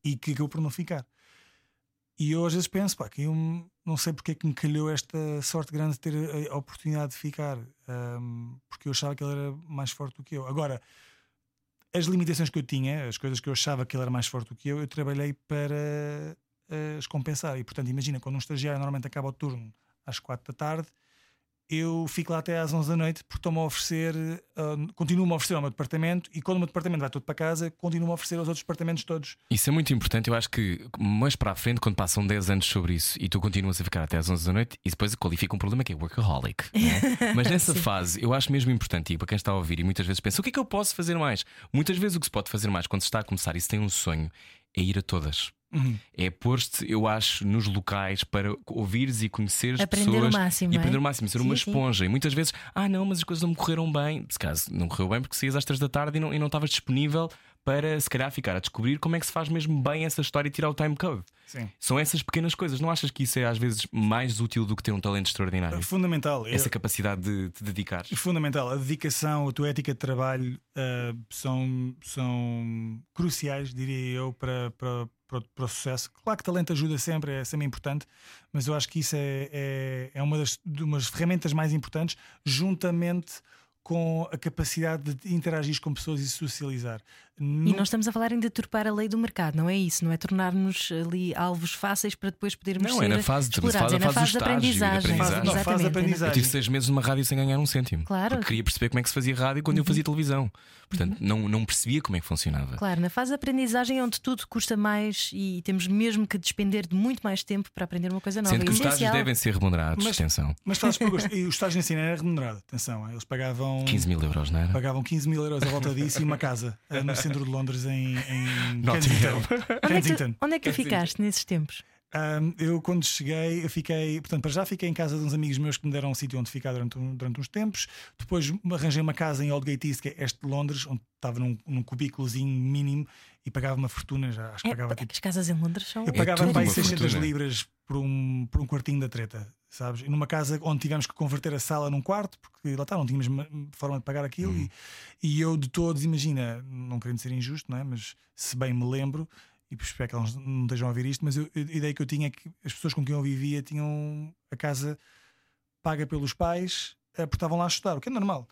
e que acabou por não ficar. E eu às vezes penso, pá, que eu não sei porque é que me calhou esta sorte grande de ter a, oportunidade de ficar, ahm, porque eu achava que ele era mais forte do que eu. Agora, as limitações que eu tinha, as coisas que eu achava que ele era mais forte do que eu, eu trabalhei para eh, as compensar. E portanto, imagina, quando um estagiário normalmente acaba o turno às 4 da tarde, eu fico lá até às 11 da noite porque estou-me a oferecer, uh, continuo-me a oferecer ao meu departamento e quando o meu departamento vai todo para casa, continuo a oferecer aos outros departamentos todos. Isso é muito importante. Eu acho que mais para a frente, quando passam 10 anos sobre isso e tu continuas a ficar até às 11 da noite, e depois qualifica um problema que é workaholic. é? Mas nessa fase, eu acho mesmo importante, e para quem está a ouvir e muitas vezes pensa: o que é que eu posso fazer mais? Muitas vezes o que se pode fazer mais quando se está a começar e se tem um sonho é ir a todas. Uhum. É pôr-te, eu acho, nos locais para ouvires e conheceres Aprender o pessoas máximo, e é? aprender o máximo, ser Sim, uma sim. esponja. E muitas vezes, ah, não, mas as coisas não me correram bem. Se caso não correu bem porque saías às três da tarde e não, e não estavas disponível para se calhar ficar a descobrir como é que se faz mesmo bem essa história e tirar o time code. Sim. São essas pequenas coisas. Não achas que isso é às vezes mais útil do que ter um talento extraordinário? É fundamental. Essa capacidade de te dedicar. É fundamental. A dedicação, a tua ética de trabalho uh, são, são cruciais, diria eu, para, para, para, o- para o sucesso. Claro que talento ajuda sempre, é sempre importante, mas eu acho que isso é, é, é uma das umas ferramentas mais importantes, juntamente com a capacidade de interagir com pessoas e socializar. E Nu- nós estamos a falar em deturpar a lei do mercado, não é isso? Não é tornar-nos ali alvos fáceis para depois podermos Não, ser é na fase de- explorados. fase- é na fase de estágio, de aprendizagem. aprendizagem. Fase- não, fase de Exatamente, é na- aprendizagem. Eu tive seis meses numa rádio sem ganhar um cêntimo. Claro. Porque queria perceber como é que se fazia rádio quando eu fazia televisão. Portanto, não, não percebia como é que funcionava. Claro, na fase de aprendizagem é onde tudo custa mais e temos mesmo que despender de muito mais tempo para aprender uma coisa nova. Sendo que É os estágios essencial. devem ser remunerados. Mas- Atenção, Mas fazes por gosto. E o estágio na cena era remunerado. Atenção, eles pagavam 15 mil euros, não era? pagavam 15 mil euros à volta disso e uma casa no centro de Londres, em, em Kensington. Onde é, que, onde é que tu ficaste nesses tempos? Um, eu, quando cheguei, eu fiquei, portanto, para já fiquei em casa de uns amigos meus que me deram um sítio onde ficar durante, um- durante uns tempos. Depois arranjei uma casa em Aldgate East, que é este de Londres, onde estava num, num cubículozinho mínimo e pagava uma fortuna. Já acho que pagava É, tipo. as casas em Londres são. Eu pagava aí uma 600 fortuna. libras por um, por um quartinho da treta, sabes? E numa casa onde tivemos que converter a sala num quarto, porque lá está, não tínhamos ma- forma de pagar aquilo. E, e eu, de todos, imagina, não querendo ser injusto, não é? Mas se bem me lembro, e espero que eles não estejam a ouvir isto, mas eu- a ideia que eu tinha é que as pessoas com quem eu vivia tinham a casa paga pelos pais, porque estavam lá a estudar, o que é normal.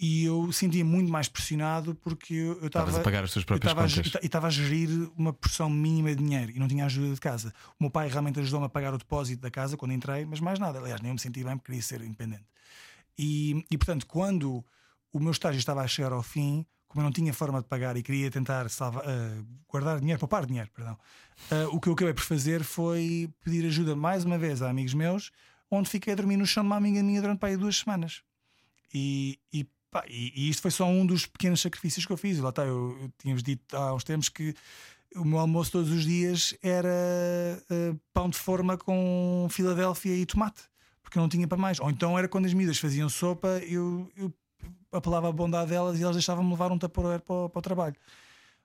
E eu sentia muito mais pressionado porque eu estava a pagar as tuas eu próprias contas. e estava a gerir uma porção mínima de dinheiro e não tinha ajuda de casa. O meu pai realmente ajudou-me a pagar o depósito da casa quando entrei, mas mais nada. Aliás, nem eu me senti bem porque queria ser independente. E, e portanto, quando o meu estágio estava a chegar ao fim, como eu não tinha forma de pagar e queria tentar salva, uh, guardar dinheiro, poupar dinheiro, perdão, uh, o que eu acabei por fazer foi pedir ajuda mais uma vez a amigos meus, onde fiquei a dormir no chão de uma amiga minha durante pá, aí duas semanas. E, e, pá, e, e isto foi só um dos pequenos sacrifícios que eu fiz. Lá está, eu, eu tínhamos dito há uns tempos que o meu almoço todos os dias era uh, pão de forma com Filadélfia e tomate, porque eu não tinha para mais. Ou então era quando as miúdas faziam sopa, eu, eu apelava a bondade delas e elas deixavam-me levar um tapoeiro para, para o trabalho.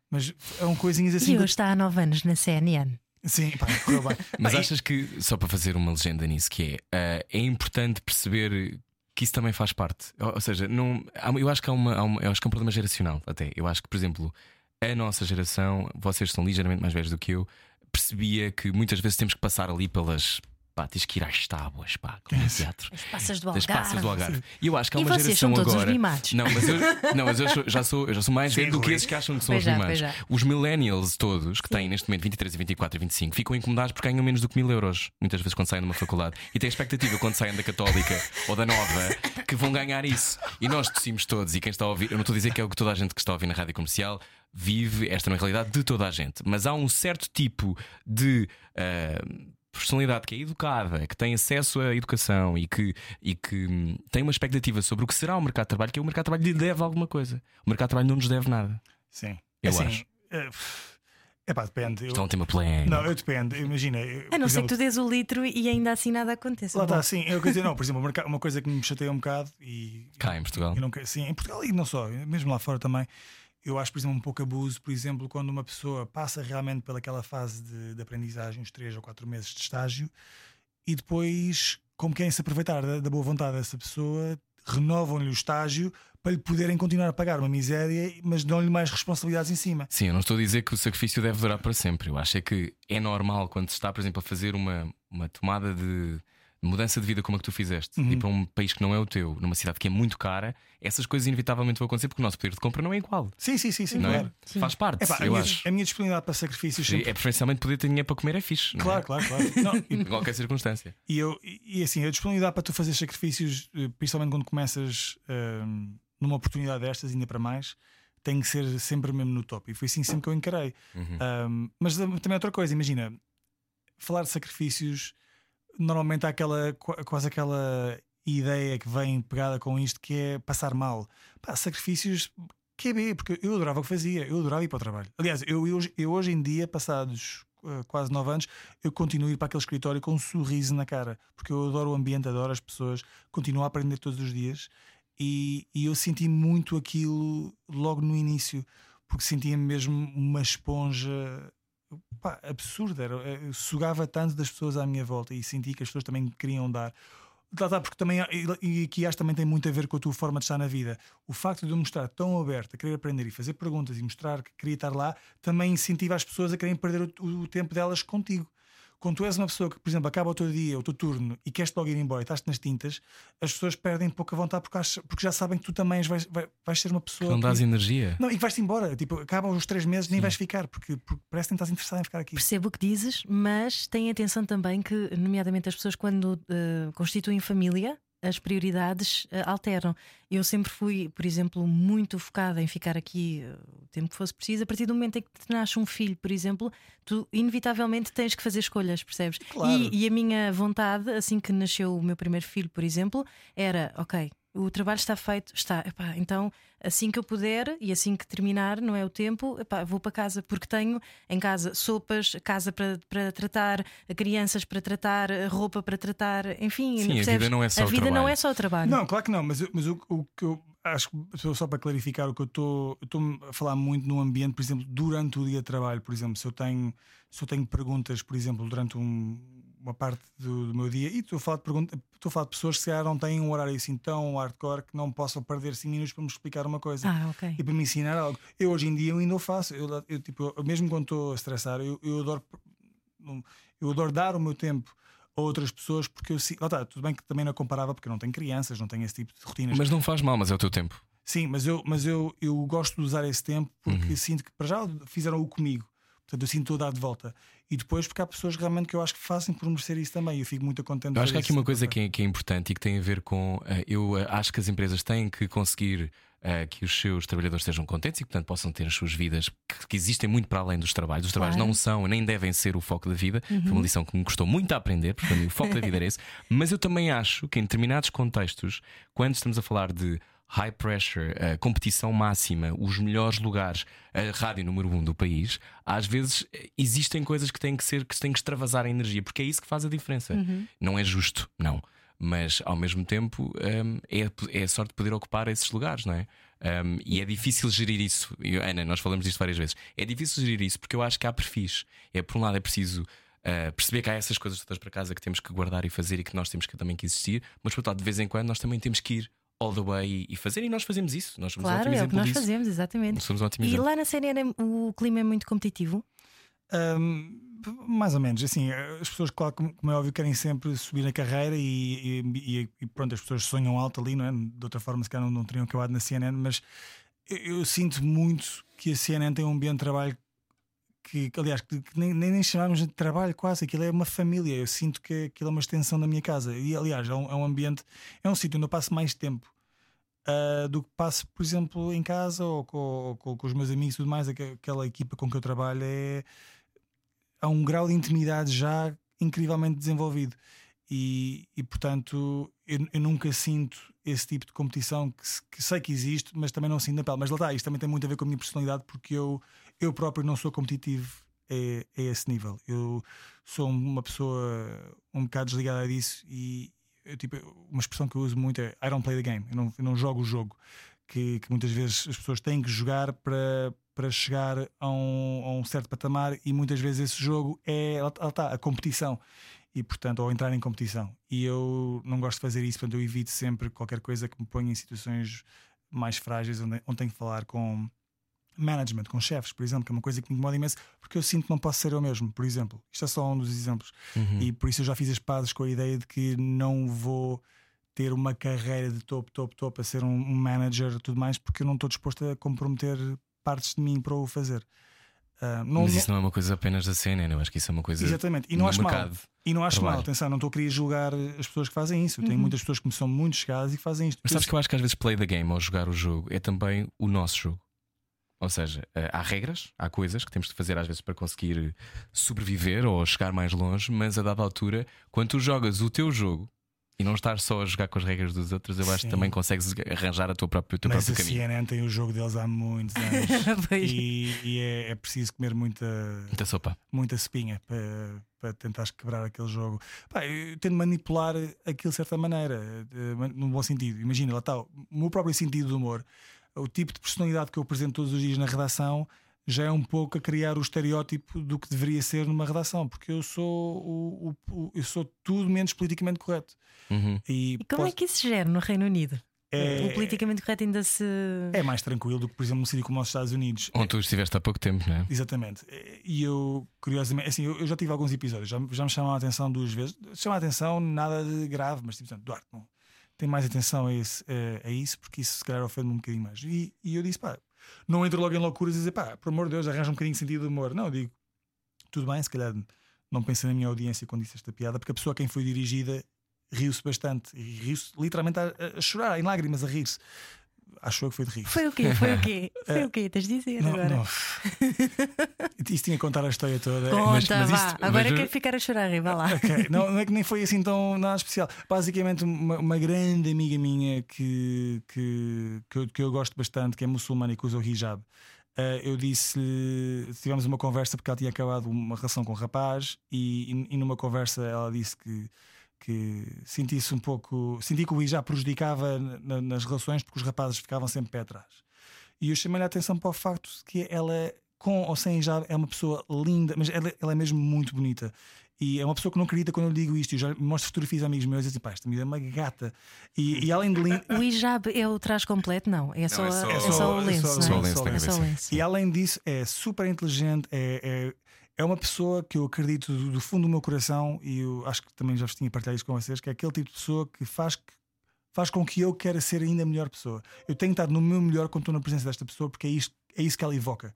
Mas eram coisinhas assim. E hoje está há 9 anos na CNN. Sim, pá, correu bem. Mas achas que, só para fazer uma legenda nisso, que é, uh, é importante perceber que isso também faz parte. Ou, ou seja, não, eu acho que há uma, há uma, eu acho que é um problema geracional até. Eu acho que, por exemplo, a nossa geração, vocês são ligeiramente mais velhos do que eu, percebia que muitas vezes temos que passar ali pelas Pá, tens que ir às tábuas, pá, como teatro. As passas do Das Algarve. passas do Algarve. E eu acho que há E uma vocês geração são todos os agora. mimados. Não, mas eu, não, mas eu sou- já, sou, eu já sou mais velho do que esses que acham que são Pois os já, mimados. já. Os millennials todos, que têm neste momento 23, 24 e 25, ficam incomodados porque ganham menos do que mil euros, muitas vezes quando saem de uma faculdade. E têm a expectativa quando saem da Católica ou da Nova que vão ganhar isso. E nós tossimos todos, e quem está a ouvir, eu não estou a dizer que é o que toda a gente que está a ouvir na rádio comercial vive, esta não é a realidade de toda a gente, mas há um certo tipo de. ah, Personalidade que é educada, que tem acesso à educação e que, e que hum, tem uma expectativa sobre o que será o mercado de trabalho, que é o mercado de trabalho lhe deve alguma coisa. O mercado de trabalho não nos deve nada. Sim. Eu assim, acho. É pá, depende. Eu- Isto é um tema pleno. Não, eu depende. Imagina. eu, A não ser que tu dês o litro e ainda assim nada aconteça. Lá Bom, está, sim. Eu quero dizer, não, por exemplo, uma coisa que me chateia um bocado e. Cá em Portugal. Eu não quero, sim, em Portugal e não só, mesmo lá fora também. Eu acho, por exemplo, um pouco abuso, por exemplo, quando uma pessoa passa realmente pelaquela fase de, de aprendizagem, uns 3 ou 4 meses de estágio, e depois, como querem se aproveitar da, da boa vontade dessa pessoa, renovam-lhe o estágio para lhe poderem continuar a pagar uma miséria, mas dão-lhe mais responsabilidades em cima. Sim, eu não estou a dizer que o sacrifício deve durar para sempre. Eu acho é que é normal quando se está, por exemplo, a fazer uma, uma tomada de mudança de vida como a que tu fizeste, Uhum. ir para um país que não é o teu, numa cidade que é muito cara, essas coisas inevitavelmente vão acontecer porque o nosso poder de compra não é igual. Sim, sim, sim, sim, Não claro. é? Faz parte, Epá, a, eu minha, acho. a minha disponibilidade para sacrifícios sempre. É preferencialmente poder ter dinheiro para comer é fixe. não é? Claro, claro, claro. Não, e- Em qualquer circunstância. E, eu, e e assim, a disponibilidade para tu fazer sacrifícios, eh, principalmente quando começas ehm, numa oportunidade destas, ainda para mais, tem que ser sempre mesmo no top. E foi assim sempre que eu encarei. Uhum. Ahm, mas também outra coisa, imagina, falar de sacrifícios, normalmente há aquela, qua- quase aquela ideia que vem pegada com isto que é passar mal. Pá, sacrifícios. QB, porque eu adorava o que fazia, eu adorava ir para o trabalho. Aliás, eu, eu, hoje- eu hoje em dia, passados eh, quase nove anos, eu continuo a ir para aquele escritório com um sorriso na cara, porque eu adoro o ambiente, adoro as pessoas, continuo a aprender todos os dias e, e eu senti muito aquilo logo no início, porque sentia-me mesmo uma esponja pá, absurda. Era, eu sugava tanto das pessoas à minha volta e senti que as pessoas também queriam dar. Lá está, porque também, e aqui acho que também tem muito a ver com a tua forma de estar na vida. O facto de eu mostrar tão aberto a querer aprender e fazer perguntas e mostrar que queria estar lá também incentiva as pessoas a querem perder o, o tempo delas contigo. Quando tu és uma pessoa que, por exemplo, acaba o teu dia, o teu turno e queres logo ir embora e estás nas tintas, as pessoas perdem pouca vontade porque, acham- porque já sabem que tu também vais, vai- vais ser uma pessoa. Não que- dás energia. não, e que vais-te embora. Tipo, acabam os três meses, nem vais ficar, porque, porque parece que não estás interessado em ficar aqui. Percebo o que dizes, mas tenha atenção também que, nomeadamente, as pessoas, quando eh, constituem família, as prioridades eh, alteram. Eu sempre fui, por exemplo, muito focada em ficar aqui eh, o tempo que fosse preciso. A partir do momento em que te nasce um filho, por exemplo, tu inevitavelmente tens que fazer escolhas, percebes? Claro. E, e a minha vontade, assim que nasceu o meu primeiro filho, por exemplo, era: ok, o trabalho está feito, está, epá, então assim que eu puder e assim que terminar, não é o tempo, epá, vou para casa porque tenho em casa sopas, casa para, para tratar, crianças para tratar, roupa para tratar, enfim, Sim, a percebes? vida não é só a o vida não trabalho. é só o trabalho. Não, claro que não, mas, mas o, o que eu acho que só para clarificar o que eu estou eu estou a falar muito no ambiente, por exemplo, durante o dia de trabalho, por exemplo, se eu tenho, se eu tenho perguntas, por exemplo, durante um- uma parte do, do meu dia, e estou a falar de pergunta, estou a falar de pessoas que se calhar não têm um horário assim tão hardcore que não possam perder 5 minutos para me explicar uma coisa. Ah, ok. e para me ensinar algo. Eu hoje em dia eu ainda o faço. Eu, eu, tipo, eu- mesmo quando estou a estressar, eu, eu adoro eu adoro dar o meu tempo a outras pessoas porque eu si- lá está, tudo bem que também não é comparável porque eu não tenho crianças, não tenho esse tipo de rotinas. Mas não faz mal, mas é o teu tempo. Sim, mas eu, mas eu, eu gosto de usar esse tempo porque sinto que para já fizeram o comigo. Portanto, eu sinto a dar de volta. E depois, porque há pessoas realmente que eu acho que fazem por merecer isso também. Eu fico muito contente Eu acho que há aqui uma coisa que é, que é importante e que tem a ver com. eh, eu eh, acho que as empresas têm que conseguir eh, que os seus trabalhadores estejam contentes e, portanto, possam ter as suas vidas que, existem muito para além dos trabalhos. Os trabalhos Claro. não são nem devem ser o foco da vida. Foi uma lição que me custou muito a aprender, porque para mim o foco da vida era esse. Mas eu também acho que em determinados contextos, quando estamos a falar de high pressure, eh, competição máxima, os melhores lugares, a rádio número um do país, às vezes existem coisas que têm que ser que têm que extravasar a energia, porque é isso que faz a diferença. Não é justo, não. Mas ao mesmo tempo hum, é, é a sorte de poder ocupar esses lugares, não é? Hum, e é difícil gerir isso. Ana, nós falamos disto várias vezes. É difícil gerir isso porque eu acho que há perfis. É, por um lado, é preciso Uh, perceber que há essas coisas todas para casa que temos que guardar e fazer e que nós temos que também que existir, mas por outro lado, de vez em quando nós também temos que ir all the way e, fazer, e nós fazemos isso. Nós somos um Claro, ótimo é o que nós disso. fazemos, exatamente. Somos um ótimo E exemplo. lá na CNN o clima é muito competitivo. Hum, mais ou menos, assim, as pessoas, claro, como é óbvio, querem sempre subir na carreira e, e- e- pronto, as pessoas sonham alto ali, não é? De outra forma, se calhar não, não teriam acabado na CNN, mas eu, eu sinto muito que a CNN tem um ambiente de trabalho que, aliás, que, que nem, nem, nem chamamos de trabalho quase, aquilo é uma família. Eu sinto que aquilo é uma extensão da minha casa. E aliás, é um, é um ambiente, é um sítio onde eu passo mais tempo. Ah, do que passo, por exemplo, em casa ou com, ou com- com os meus amigos e tudo mais, Aqu- aquela equipa com que eu trabalho é há um grau de intimidade já incrivelmente desenvolvido. E, e portanto, eu, eu nunca sinto esse tipo de competição que, que sei que existe, mas também não sinto na pele. Mas lá está, isto também tem muito a ver com a minha personalidade, porque eu, eu próprio não sou competitivo a, a esse nível. Eu sou uma pessoa um bocado desligada disso e tipo, uma expressão que eu uso muito é I don't play the game, eu não, eu não jogo o jogo. Que, que muitas vezes as pessoas têm que jogar para, para chegar a um, a um certo patamar e muitas vezes esse jogo é lá lá está, a competição e portanto ou entrar em competição e eu não gosto de fazer isso portanto eu evito sempre qualquer coisa que me ponha em situações mais frágeis onde, onde tenho que falar com management, com chefes, por exemplo, que é uma coisa que me incomoda imenso porque eu sinto que não posso ser eu mesmo, por exemplo. Isto é só um dos exemplos. Uhum. E por isso eu já fiz as pazes com a ideia de que não vou ter uma carreira de topo, topo, topo, a ser um, manager e tudo mais, porque eu não estou disposto a comprometer partes de mim para o fazer. Ah, não, Mas não- isso não é uma coisa apenas da CNN, eu acho que isso é uma coisa. Exatamente, e não acho mal. mercado. E não acho trabalho. mal, atenção, não estou a querer julgar as pessoas que fazem isso. Eu tenho muitas pessoas que me são muito chegadas e que fazem isto. Mas sabes que eu acho que às vezes play the game ou jogar o jogo é também o nosso jogo. Ou seja, eh, há regras, há coisas que temos de fazer às vezes para conseguir sobreviver ou chegar mais longe, mas a dada altura, quando tu jogas o teu jogo e não estar só a jogar com as regras dos outros, eu acho que também consegues arranjar a tua própria, o teu Mas a próprio caminho. CNN tem o jogo deles há muitos anos. E e é, é preciso comer muita, Muita sopa. muita espinha para, para tentar quebrar aquele jogo. Pá, eu tento manipular aquilo de certa maneira, eh, num bom sentido. Imagina, lá está, o meu próprio sentido do humor, o tipo de personalidade que eu apresento todos os dias na redação já é um pouco a criar o estereótipo do que deveria ser numa redação, porque eu sou o, o- o- eu sou tudo menos politicamente correto. Uhum. E, E como é posso- que isso se gera no Reino Unido? É- O politicamente correto ainda se. é mais tranquilo do que, por exemplo, num sítio como os Estados Unidos. Onde tu estiveste há pouco tempo, não é? Exatamente. E eu, curiosamente, assim, eu, eu já tive alguns episódios, já, já me chamaram a atenção duas vezes. Chama a atenção, nada de grave, mas tipo, Duarte, não, tem mais atenção a, esse, a, a isso, porque isso se calhar ofende-me um bocadinho mais. E, e eu disse, pá, não entro logo em loucuras e dizer, pá, por amor de Deus, arranja um bocadinho de sentido de humor. Não, eu digo, tudo bem, se calhar não pensei na minha audiência quando disse esta piada, porque a pessoa a quem foi dirigida riu-se bastante, e riu-se literalmente a, a chorar, em lágrimas, a rir-se. Achou que foi de rir. Foi o quê? Foi o quê? Foi o quê? Tens de dizer Não, agora. não. Isso tinha que contar a história toda. Conta, Mas- mas vá. isto- Agora mas quero ficar a chorar, vai lá. Ok, Não, não é que nem foi assim tão nada especial. Basicamente, uma, uma grande amiga minha que, que, que, eu, que eu gosto bastante, que é muçulmana e que usa o hijab. eh, eu disse-lhe, tivemos uma conversa porque ela tinha acabado uma relação com um rapaz e, e, e numa conversa ela disse que, que sentisse um pouco, senti que o hijab prejudicava na- nas relações porque os rapazes ficavam sempre pé atrás. E eu chamei-lhe a atenção para o facto de que ela, com ou sem hijab, é uma pessoa linda, mas ela, ela é mesmo muito bonita. E é uma pessoa que não acredita quando eu lhe digo isto. Eu já mostro fotografias a amigos meus e dizem, pá, esta mulher é uma gata. E, e além de linda. O hijab é o traje completo? Não, é só, é é só- é o é lenço. só- o é? lenço É só o lenço. E além disso, é super inteligente, é, é, uma pessoa que eu acredito do, do fundo do meu coração, e eu acho que também já vos tinha partilhado isso com vocês, que é aquele tipo de pessoa que faz, que- faz com que eu queira ser ainda melhor pessoa. Eu tenho estado no meu melhor quando estou na presença desta pessoa, porque é isto, é isso que ela evoca.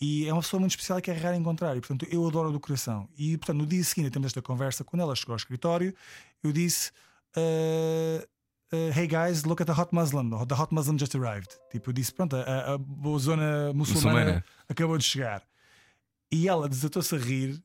E é uma pessoa muito especial que é raro encontrar. E portanto eu adoro do coração. E portanto no dia seguinte temos esta conversa. Quando ela chegou ao escritório, eu disse. "Uh, uh, hey guys, look at the hot Muslim. The hot Muslim just arrived. Tipo, eu disse: pronto, a, a boa zona muçulmana, Muçulmana. acabou de chegar. E ela desatou-se a rir.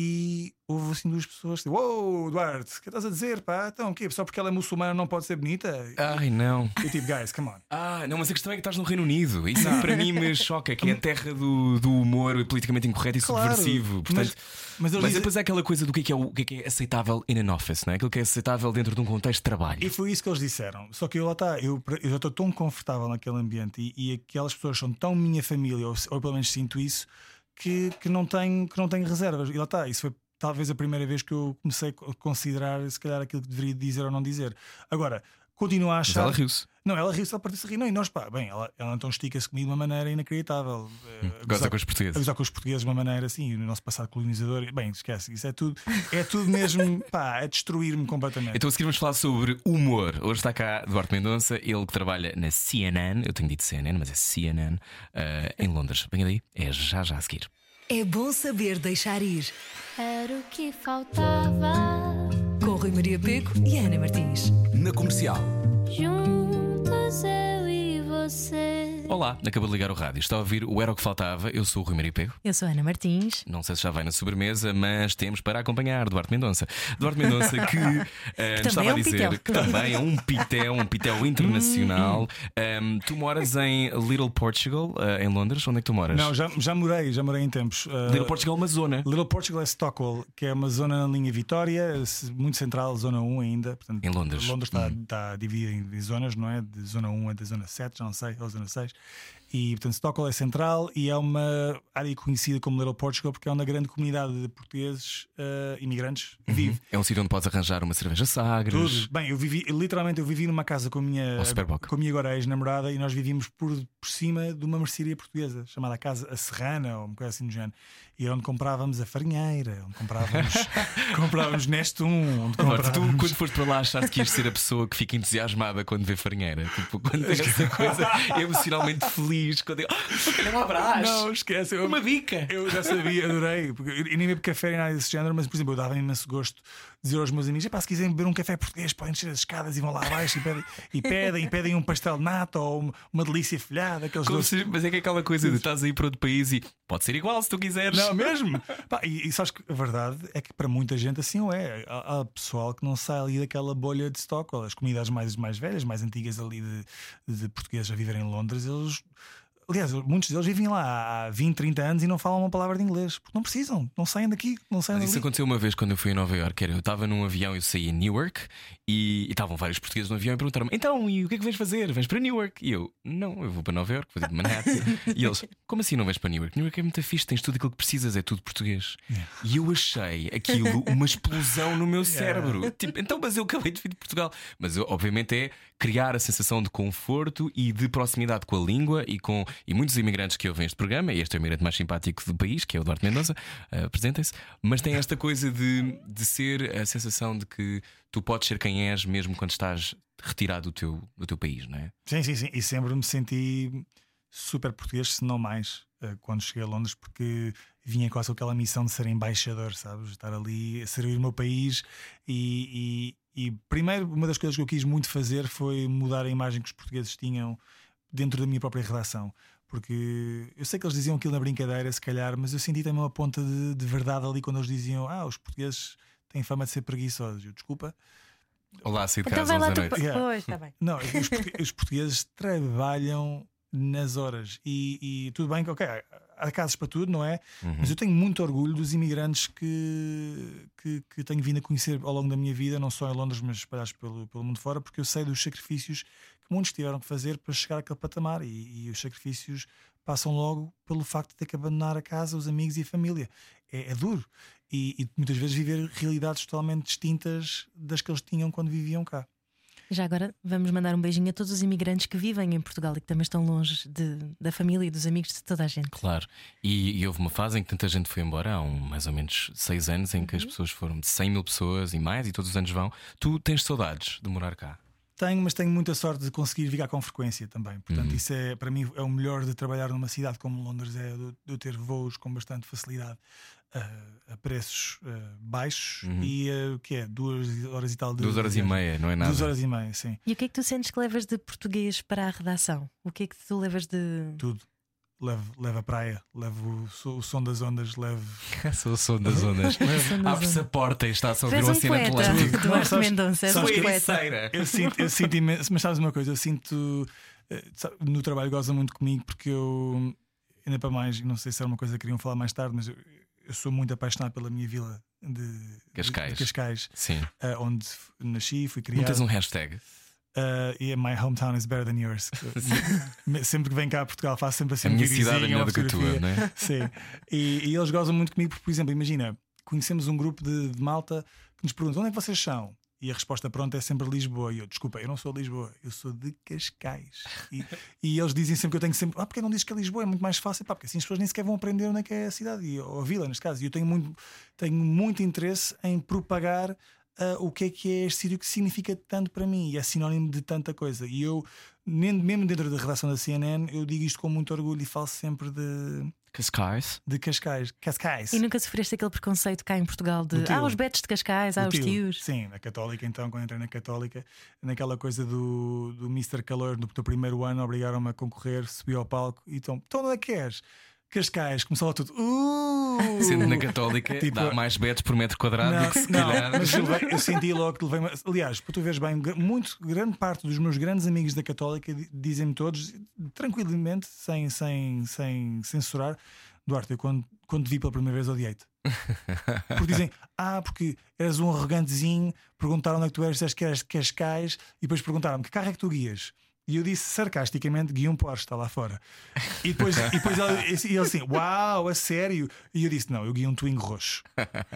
E houve assim duas pessoas tipo, Uou, Duarte, o que estás a dizer? Pá? Então, o quê? Só porque ela é muçulmana não pode ser bonita? Ai, não. Eu tipo, guys, come on. Ah, não, mas a questão é que estás no Reino Unido. Isso que para mim me choca, que é a terra do, do humor politicamente incorreto e Claro, subversivo. Portanto, mas mas dizem- depois é aquela coisa do que é, que é, o que é, que é aceitável in an office, não é? Aquilo que é aceitável dentro de um contexto de trabalho. E foi isso que eles disseram. Só que eu lá está, eu, eu já estou tão confortável naquele ambiente e, e aquelas pessoas são tão minha família, ou, ou pelo menos sinto isso, que, que, não tenho, que não tenho reservas. E lá está, isso foi talvez a primeira vez que eu comecei a considerar se calhar aquilo que deveria dizer ou não dizer. Agora, continuo a Mas achar. ela riu-se. Não, ela riu-se a partir de rir. Não, e nós, pá, bem, ela, ela então estica-se comigo de uma maneira inacreditável. Eh, a gozar- com os a portugueses. gozar com os portugueses de uma maneira assim, o nosso passado colonizador. Bem, esquece, isso é tudo, é tudo mesmo, pá, é destruir-me completamente. Então, a seguir, vamos falar sobre humor. Hoje está cá Duarte Mendonça, ele que trabalha na CNN, eu tenho dito CNN, mas é CNN, eh, em Londres. Vem aí, é já já a seguir. É bom saber deixar ir. Era o que faltava. Rui Maria Peco e Ana Martins. Na comercial. Juntos eu e você. Olá, acabou de ligar o rádio. Está a ouvir o Era o que Faltava. Eu sou o Rui Maria Pego. Eu sou a Ana Martins. Não sei se já vai na sobremesa, mas temos para acompanhar Duarte Mendonça. Duarte Mendonça que, eh, nos estava é a um dizer pitel. que também é um pitel, um pitel internacional. Um, tu moras em Little Portugal, eh, em Londres. Onde é que tu moras? Não, já, já morei, já morei em tempos. Uh, Little Portugal é uma zona. Little Portugal é Stockwell, que é uma zona na linha Vitória, muito central, zona 1 ainda. Portanto, Em Londres. Londres está, está dividida em, zonas, não é? De zona 1 a da zona 7, já não sei, ou zona 6. E portanto, Stockwell é central e é uma área conhecida como Little Portugal porque é onde a grande comunidade de portugueses uh, imigrantes vive. É um sítio onde podes arranjar uma cerveja Sagres. Tudo. Bem, eu vivi, literalmente, eu vivi numa casa com a minha, com a minha agora ex-namorada e nós vivíamos por, por cima de uma mercearia portuguesa chamada Casa A Serrana, ou uma coisa assim do género. E é onde comprávamos a farinheira, onde comprávamos, comprávamos Nestum, onde Duarte, tu, comprávamos. quando foste para lá, achaste que ias ser a pessoa que fica entusiasmada quando vê farinheira. Tipo, quando tem essa coisa emocionalmente feliz. Quando eu, ah, um abraço. Não, esquece. Eu, Uma bica. Eu já sabia, adorei. Porque eu, nem bebo café nem nada desse género, mas, por exemplo, eu dava imenso gosto dizer aos meus amigos: "Epá, se quiserem beber um café português, podem descer as escadas e vão lá abaixo e pedem, e pedem, e pedem um pastel de nata ou uma, delícia folhada, aqueles doces. se- mas é que é aquela coisa de estás aí para outro país e pode ser igual se tu quiseres. Não, mesmo? Pá, e, e sabes que a verdade é que para muita gente assim o é. Há, há pessoal que não sai ali daquela bolha de Stockholm. As comunidades mais, mais velhas, mais antigas ali de, de portugueses a viverem em Londres, eles. Aliás, muitos deles vivem lá há 20, 30 anos e não falam uma palavra de inglês. Porque não precisam, não saem daqui, não saem Mas isso aconteceu uma vez quando eu fui a Nova York. Era, eu estava num avião, eu saí em Newark e e estavam vários portugueses no avião e perguntaram-me: Então, e o que é que vens fazer? Vens para Newark? E eu: Não, eu vou para Nova York, vou de Manhattan. e eles: Como assim não vais para Newark? Newark é muito fixe, tens tudo aquilo que precisas, é tudo português. E eu achei aquilo uma explosão no meu cérebro. Tipo, então, mas eu acabei de vir de Portugal. Mas eu, obviamente é criar a sensação de conforto e de proximidade com a língua e com e muitos imigrantes que ouvem este programa. E este é o imigrante mais simpático do país, que é o Duarte Mendonça. Uh, Apresentem-se. Mas tem esta coisa de, de ser a sensação de que tu podes ser quem és mesmo quando estás retirado do teu, do teu país, não é? Sim, sim, sim. E sempre me senti super português, se não mais, eh, quando cheguei a Londres, porque vinha quase aquela missão de ser embaixador, sabes? Estar ali a servir o meu país. E, e, e primeiro, uma das coisas que eu quis muito fazer foi mudar a imagem que os portugueses tinham dentro da minha própria redação. Porque eu sei que eles diziam aquilo na brincadeira, se calhar, mas eu senti também uma ponta de, de verdade ali quando eles diziam: Ah, os portugueses têm fama de ser preguiçosos. Eu, desculpa, Olá, de Então casa vai lá 11 tu. Yeah. Pois, está bem. Não, os portugueses trabalham nas horas e, e tudo bem que ok, há casos para tudo, não é? Mas eu tenho muito orgulho dos imigrantes que, que, que tenho vindo a conhecer ao longo da minha vida, não só em Londres, mas espalhados pelo, pelo mundo fora, porque eu sei dos sacrifícios que muitos tiveram que fazer para chegar àquele patamar e, e os sacrifícios passam logo pelo facto de ter que abandonar a casa, os amigos e a família. É, é duro. E, e muitas vezes viver realidades totalmente distintas das que eles tinham quando viviam cá. Já agora vamos mandar um beijinho a todos os imigrantes que vivem em Portugal e que também estão longe de- da família e dos amigos de toda a gente. Claro, e, e houve uma fase em que tanta gente foi embora, há um, mais ou menos seis anos, em que as pessoas foram de 100 mil pessoas e mais, e todos os anos vão. Tu tens saudades de morar cá? Tenho, mas tenho muita sorte de conseguir viajar com frequência também. Portanto, Uhum. isso é para mim é o melhor de trabalhar numa cidade como Londres é de, de eu ter voos com bastante facilidade ah, a preços ah, baixos e ah, o que é duas horas e tal de Uhum. Duas horas e de- meia, não é nada. Duas horas e meia, sim, E o que é que tu sentes que levas de português para a redação? O que é que tu levas de. tudo. Levo, levo a praia, levo o, so- o som das ondas, levo. Sou o som das ondas. Abre-se a porta e está-se a Tu ouvir és um atlético. Não, Duarte Mendonça, és um poeta. Eu sinto, eu sinto imenso, mas sabes uma coisa, eu sinto eh, sabe, no trabalho goza muito comigo porque eu ainda para mais, não sei se era uma coisa que queriam falar mais tarde, mas eu, eu sou muito apaixonado pela minha vila de Cascais. de Cascais Sim. eh, onde nasci, fui Não criado. tens um hashtag? Eh, e my hometown is better than yours. Sempre que vem cá a Portugal faço sempre assim A minha cidade é melhor do que a tua, não é? Sim. E, e eles gozam muito comigo, porque, por exemplo, imagina, conhecemos um grupo de, de malta que nos pergunta onde é que vocês são? E a resposta pronta é sempre Lisboa. E eu, desculpa, eu não sou de Lisboa, eu sou de Cascais. E, e eles dizem sempre que eu tenho sempre, ah, porque não dizes que é Lisboa? É muito mais fácil, pá, porque assim as pessoas nem sequer vão aprender onde é que é a cidade, e, ou a vila, neste caso. E eu tenho muito, tenho muito interesse em propagar ah, o que é que é este sítio que significa tanto para mim e é sinónimo de tanta coisa. E eu, nem- mesmo dentro da redação da CNN, eu digo isto com muito orgulho e falo sempre de, Cascais. de Cascais. Cascais. E nunca sofreste aquele preconceito cá em Portugal de ah, os betos de Cascais, ah, os tio. tios. Sim, na Católica, então, quando entrei na Católica, naquela coisa do, do Mr. Calor, no teu primeiro ano, obrigaram-me a concorrer, subi ao palco e então, então onde é que és? Cascais, começou lá tudo. Uh! Sendo na Católica, Tipo, dá mais betos por metro quadrado do Não, que se não, calhar. mas eu, eu senti logo que levei. uma- Aliás, para tu veres bem, muito grande parte dos meus grandes amigos da Católica di- dizem-me todos, tranquilamente, sem, sem, sem censurar, Duarte, eu quando, quando te vi pela primeira vez odiei-te. Porque dizem, ah, porque eras um arrogantezinho, perguntaram onde é que tu eras, disseste que eras de Cascais, e depois perguntaram-me que carro é que tu guias? E eu disse sarcasticamente: guia um Porsche, está lá fora. E depois, e depois ele, e ele assim: Uau, a sério? E eu disse: Não, eu guia um Twingo roxo.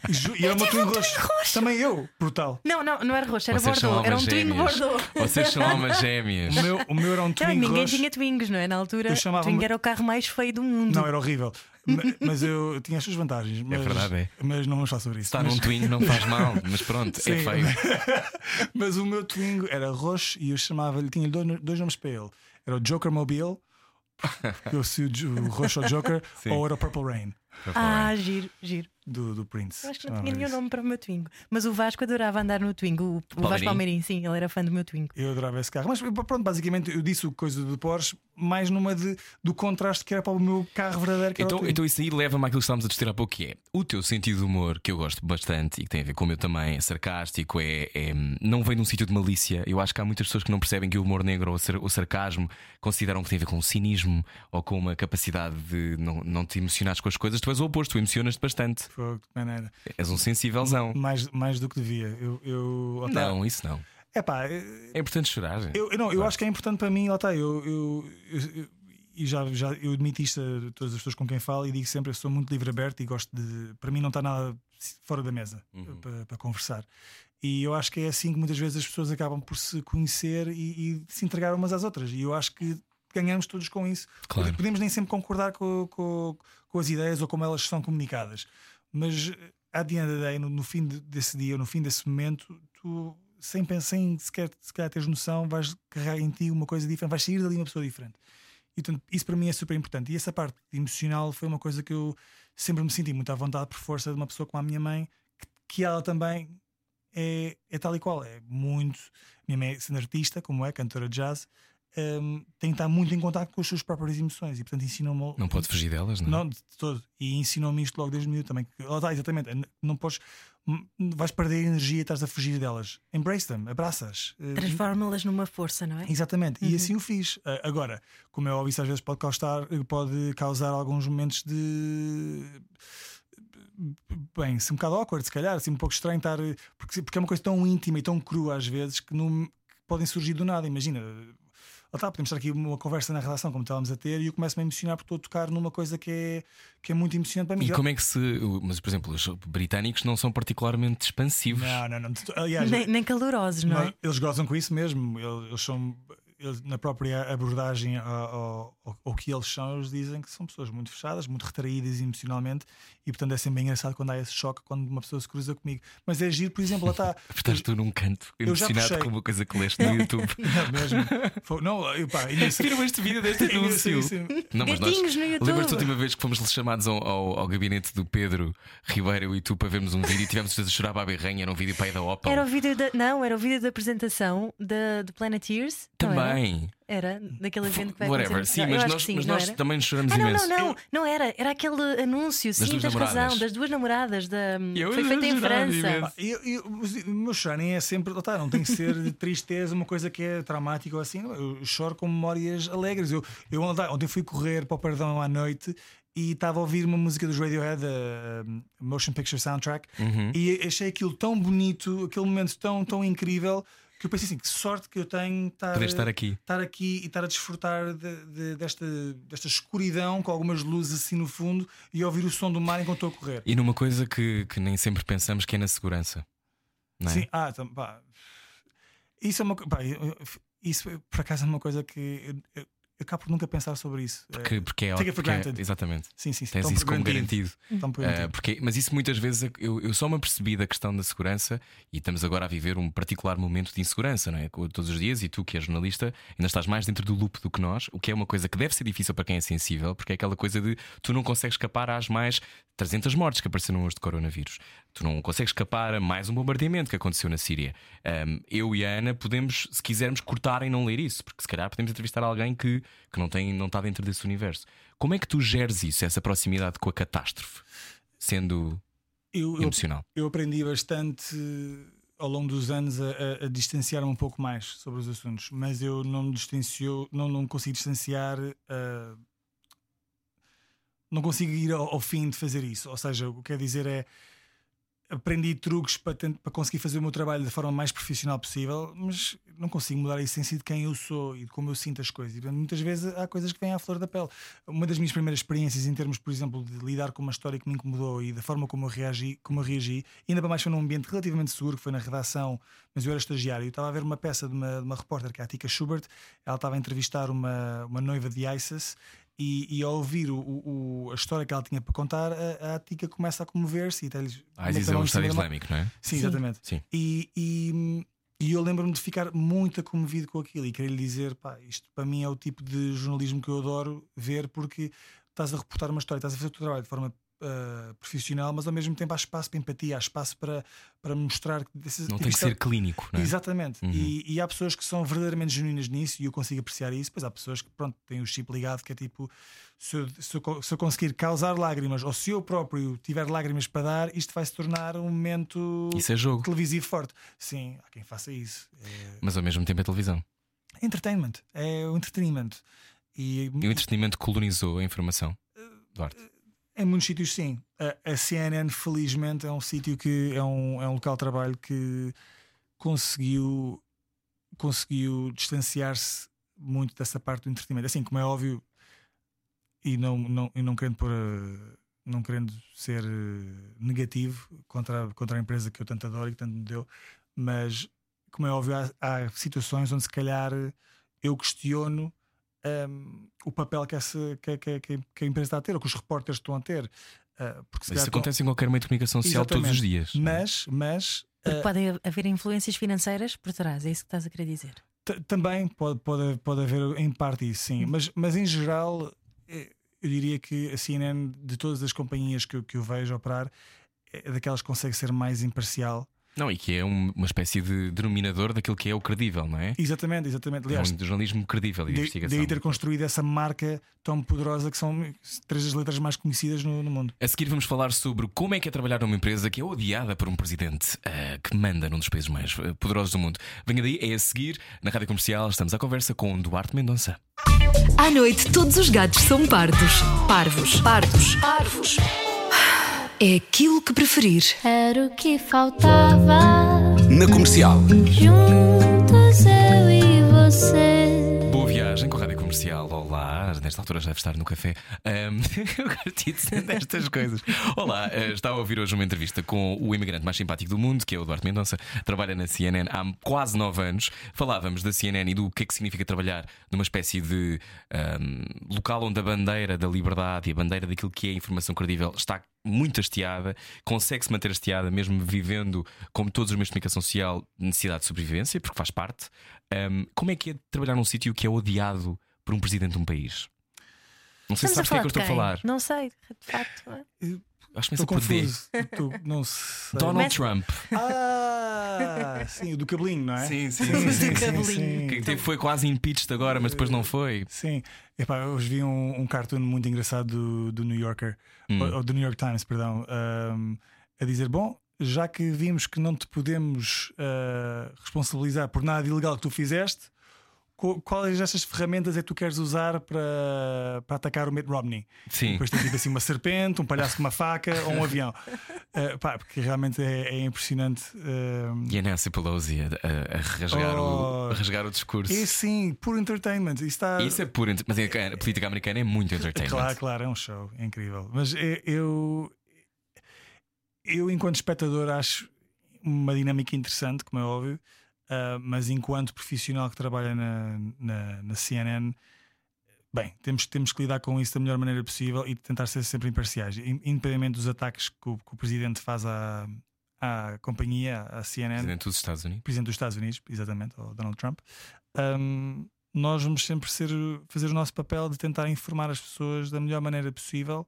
E, e era uma Twingo roxo. Também eu, brutal. Não, não, não era roxo, era Vocês Bordeaux. Era um Twingo. Bordeaux. Vocês são almas gêmeas. O meu, o meu era um Não, Twingo ninguém roxo. tinha Twingos, não é? Na altura, chamava-me- Twingo era o carro mais feio do mundo. Não, era horrível. Ma- Mas eu tinha as suas vantagens. Mas, verdade, é. Mas não vamos falar sobre isso. Estar mas, num twin não faz mal, mas pronto, é Sim. feio. mas o meu Twingo era roxo e eu chamava-lhe, tinha dois, dois nomes para ele. Era o Joker Mobile, eu se o, roxo ao Joker, Sim. ou era o Purple Rain Ah, giro, giro. Do, do Prince. Eu acho que não tinha nenhum nome para o meu Twingo. Mas o Vasco adorava andar no Twingo. O, o Vasco Palmeirim? Sim, ele era fã do meu Twingo. Eu adorava esse carro. Mas pronto, basicamente eu disse o coisa do Porsche, mais numa de, do contraste que era para o meu carro verdadeiro. Que era o Então, então isso aí leva-me àquilo que estávamos a discutir há pouco que é o teu sentido de humor, que eu gosto bastante e que tem a ver com o meu também, é sarcástico, é, é- não vem de um sítio de malícia. Eu acho que há muitas pessoas que não percebem que o humor negro ou o sar- o sarcasmo consideram que tem a ver com cinismo ou com uma capacidade de não, não te emocionares com as coisas. Tu és o oposto, tu emocionas-te bastante. Fogo, de maneira. És um sensívelzão. Mais, mais do que devia. Eu, eu. Não, isso não. É pá, É importante chorar. Eu, eu não, eu acho que é importante para mim, lá está, eu, eu, eu- e já, já eu admito isto a todas as pessoas com quem falo e digo sempre: eu sou muito livre aberto e gosto de. Para mim, não está nada fora da mesa para, para conversar. E eu acho que é assim que muitas vezes as pessoas acabam por se conhecer e, e se entregar umas às outras. E eu acho que ganhamos todos com isso. Claro. Podemos nem sempre concordar com, com, com as ideias ou como elas são comunicadas, mas à the end day, no, no fim de- desse dia, no fim desse momento, tu, sem pensar, sem sequer, sequer teres noção, vais carregar em ti uma coisa diferente, vais sair dali uma pessoa diferente. E portanto, isso para mim é super importante. E essa parte emocional foi uma coisa que eu sempre me senti muito à vontade por força de uma pessoa como a minha mãe, que, que ela também é, é tal e qual, é muito. Minha mãe, sendo artista, como é, cantora de jazz, hum, tem que estar muito em contato com as suas próprias emoções e portanto ensinou-me. Não pode fugir delas, não? é? Não, de todo. E ensinou-me isto logo desde miúdo também. que- Lá está, exatamente. N- Não podes. m- Vais perder energia e estás a fugir delas. Embrace them, abraças. Eh, Transforma-las numa força, não é? Exatamente, e assim o fiz. Ah, agora, como é óbvio, isso às vezes pode causar, pode causar alguns momentos de. Bem, se um bocado awkward, se calhar, assim, um pouco estranho estar. Porque, porque é uma coisa tão íntima e tão crua às vezes que, não, que podem surgir do nada. Imagina, está, podemos estar aqui uma conversa na relação, como estávamos a ter, e eu começo-me a emocionar porque estou a tocar numa coisa que é, que é muito emocionante para mim. E como é que se. Mas, por exemplo, os britânicos não são particularmente expansivos. Não, não, não. Aliás, Nem, nem calorosos, não é? Não, eles gozam com isso mesmo. Eles, eles são. Eles, na própria abordagem ao, ao, ao- que eles são, eles dizem que são pessoas muito fechadas, muito retraídas emocionalmente, e portanto é sempre bem engraçado quando há esse choque quando uma pessoa se cruza comigo. Mas é giro, por exemplo, lá está. Estás tu num canto Eu já emocionado com uma coisa que leste no YouTube. Não, mesmo. Foi- Não, eu, pá, sei- Viram este vídeo deste anúncio? Não, mas nós, lembras-te da última vez que fomos chamados ao, ao, ao gabinete do Pedro Ribeiro e tu para vermos um vídeo e tivemos a chorar a berranha, era um vídeo para aí da Opel. Era o vídeo da. Não, era o vídeo da apresentação da, do Planeteers. não era? Também. Era, daquele evento que vai Whatever, acontecer. sim, eu mas acho nós, que sim, mas não nós era? também nos choramos Ah, não, imenso. não, não, não era. Era aquele anúncio, sim, duas tens namoradas. razão, das duas namoradas. Da... Eu- Foi feita em eu França. Pá, eu- eu- o meu chorar nem é sempre, tá, não tem que ser de tristeza, uma coisa que é traumática ou assim. Eu choro com memórias alegres. Eu, eu ontem, fui correr para o Perdão à noite e estava a ouvir uma música dos Radiohead, a um, Motion Picture Soundtrack, Uhum. e achei aquilo tão bonito, aquele momento tão, tão incrível. Que eu pensei assim, que sorte que eu tenho estar, Poder estar aqui. estar aqui e estar a desfrutar de- de- desta, desta escuridão com algumas luzes assim no fundo e ouvir o som do mar enquanto estou a correr. E numa coisa que, que nem sempre pensamos que é na segurança. É? Sim, ah, então, pá, isso é uma co- pá, eu- eu- Isso por acaso é uma coisa que eu, eu, eu acabo por nunca pensar sobre isso. Porque, Eh, porque é Take it for porque é- granted. Exatamente. sim, sim, sim. Tens tão isso como garantido. garantido. Uh, garantido. porque, mas isso muitas vezes eu, eu só me apercebi da questão da segurança e estamos agora a viver um particular momento de insegurança, não é? Todos os dias, e tu que és jornalista, ainda estás mais dentro do loop do que nós, o que é uma coisa que deve ser difícil para quem é sensível, porque é aquela coisa de tu não consegues escapar às mais 300 mortes que apareceram hoje de coronavírus. Tu não consegues escapar a mais um bombardeamento que aconteceu na Síria. Um, eu e a Ana podemos, se quisermos, cortar e não ler isso, porque se calhar podemos entrevistar alguém que, que não, tem, não está dentro desse universo. Como é que tu geres isso, essa proximidade com a catástrofe, sendo Eu, eu, emocional? eu aprendi bastante ao longo dos anos a, a- a distanciar-me um pouco mais sobre os assuntos, mas eu não me distancio, não, não consigo distanciar. ah, não consigo ir ao, ao fim de fazer isso. Ou seja, o que quer dizer é aprendi truques para, para conseguir fazer o meu trabalho da forma mais profissional possível, mas não consigo mudar a essência de quem eu sou e de como eu sinto as coisas. E muitas vezes há coisas que vêm à flor da pele. Uma das minhas primeiras experiências em termos, por exemplo, de lidar com uma história que me incomodou e da forma como eu reagi, como eu reagi ainda para mais foi num ambiente relativamente seguro, que foi na redação, mas eu era estagiário. Eu estava a ver uma peça de uma, de uma repórter, que é a Tika Schubert, ela estava a entrevistar uma, uma noiva de ISIS. E, e ao ouvir o, o- a história que ela tinha para contar, a, a Tica começa a comover-se e Ah, isso é um Estado Islâmico, não é? Sim, exatamente. Sim. E, e, e eu lembro-me de ficar muito comovido com aquilo e querer lhe dizer: pá, isto para mim é o tipo de jornalismo que eu adoro ver porque estás a reportar uma história, estás a fazer o teu trabalho de forma ah, profissional, mas ao mesmo tempo há espaço para empatia, há espaço para, para mostrar que Não tem que ser clínico, não é? Exatamente. Uhum. E, e há pessoas que são verdadeiramente genuínas nisso e eu consigo apreciar isso. Pois há pessoas que pronto, têm o chip ligado que é tipo: se eu, se eu se eu conseguir causar lágrimas ou se eu próprio tiver lágrimas para dar, isto vai se tornar um momento Isso é jogo, televisivo forte. Sim, há quem faça isso. É mas ao mesmo tempo é televisão. entertainment, é o entretenimento. E E o entretenimento colonizou a informação. Duarte. Em muitos sítios, sim. A, a CNN, felizmente, é um sítio que é um, é um local de trabalho que conseguiu, conseguiu distanciar-se muito dessa parte do entretenimento. Assim, como é óbvio, e não, não, e não querendo Não querendo ser eh, negativo contra, a- contra a empresa que eu tanto adoro e que tanto me deu, mas como é óbvio, há, há situações onde se calhar eu questiono um, o papel que, essa, que, que- que- que a empresa está a ter, ou que os repórteres estão a ter. Uh, porque isso estão- acontece em qualquer meio de comunicação social todos os Exatamente. dias. é? Mas, mas Porque uh, podem haver influências financeiras por trás, é isso que estás a querer dizer. também pode, pode, pode haver em parte isso, sim. Mas, mas em geral, eh, eu diria que a CNN, de todas as companhias que eu, que eu vejo operar, é daquelas que consegue ser mais imparcial. Não, e que é um- uma espécie de denominador daquilo que é o credível, não é? Exatamente, exatamente. É Aliás, um jornalismo credível e de de- investigação. daí ter construído essa marca tão poderosa que são três das letras mais conhecidas no, no mundo. A seguir vamos falar sobre como é que é trabalhar numa empresa que é odiada por um presidente ah, que manda num dos países mais ah, poderosos do mundo. Venha daí, é a seguir, na Rádio Comercial, estamos à conversa com Duarte Mendonça. À noite, todos os gatos são pardos. Parvos, pardos, parvos. É aquilo que preferir. Era o que faltava. Na comercial. Juntos eu e você. Boa viagem com a Rádio Comercial. Olá, nesta altura já deve estar no café. Um, eu gosto dizer destas coisas. Olá, uh, está a ouvir hoje uma entrevista com o imigrante mais simpático do mundo, que é o Eduardo Mendonça, trabalha na CNN há quase nove anos. Falávamos da CNN e do que é que significa trabalhar numa espécie de um, local onde a bandeira da liberdade e a bandeira daquilo que é informação credível está muito hasteada, consegue-se manter hasteada, mesmo vivendo, como todos os meios de comunicação social, necessidade de sobrevivência, porque faz parte. Um, como é que é trabalhar num sítio que é odiado por um presidente de um país? Não sei se sabes o que é que eu estou a falar. Não sei, de facto. Acho que Estou começa por D. confuso. Estou- não sei. Donald Começa- Trump. Ah, sim, o do cabelinho, não é? Sim, sim, sim, sim, sim, cabelinho. sim. Quem teve foi quase impeached agora, mas depois não foi. Sim, Epá, hoje vi um, um cartoon muito engraçado do, do New Yorker, Hum. ou, do New York Times, perdão, ahm, a dizer: Bom, já que vimos que não te podemos ah, responsabilizar por nada ilegal que tu fizeste, quais destas ferramentas é que tu queres usar para, para atacar o Mitt Romney? Sim. Depois tem tipo assim uma serpente, um palhaço com uma faca ou um avião. Ah, pá, porque realmente é, é impressionante. ahm, E a Nancy Pelosi a, a- rasgar, o, Oh. a rasgar o discurso. e sim, puro entertainment. Isso está. Isso é puro. Mas a política americana é muito entertainment. Claro, claro, é um show, é incrível. Mas eu, eu, enquanto espectador, acho uma dinâmica interessante, como é óbvio, ah, mas enquanto profissional que trabalha na, na, na CNN, bem, temos, temos que lidar com isso da melhor maneira possível e tentar ser sempre imparciais, in- independentemente dos ataques que o, que o presidente faz à, à companhia, à CNN Presidente dos Estados Unidos. presidente dos Estados Unidos, exatamente, ou Donald Trump, hum, nós vamos sempre ser, fazer o nosso papel de tentar informar as pessoas da melhor maneira possível,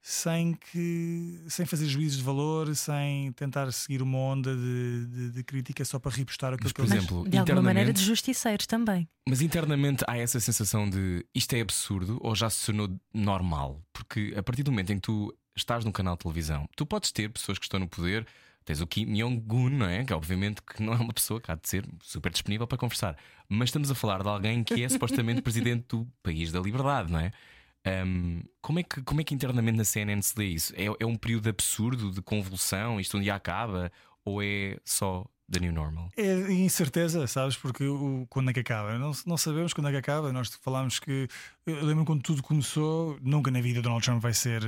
sem que sem fazer juízos de valor, sem tentar seguir uma onda de, de- de crítica só para repostar aquilo Mas, que por exemplo, De alguma maneira de justiceiros também. Mas internamente há essa sensação de isto é absurdo ou já se tornou normal? Porque a partir do momento em que tu estás num canal de televisão, tu podes ter pessoas que estão no poder. Tens o Kim Jong-un, não é? Que obviamente que não é uma pessoa que há de ser super disponível para conversar. Mas estamos a falar de alguém que é supostamente presidente do país da liberdade, não é? Ahm, como, é que, como é que internamente na CNN se lê isso? É, é um período absurdo de convulsão? Isto um dia acaba? Ou é só the new normal? É incerteza, sabes? Porque o, quando é que acaba? Não, não sabemos quando é que acaba. Nós falámos que. Eu lembro quando tudo começou, nunca na vida Donald Trump vai ser.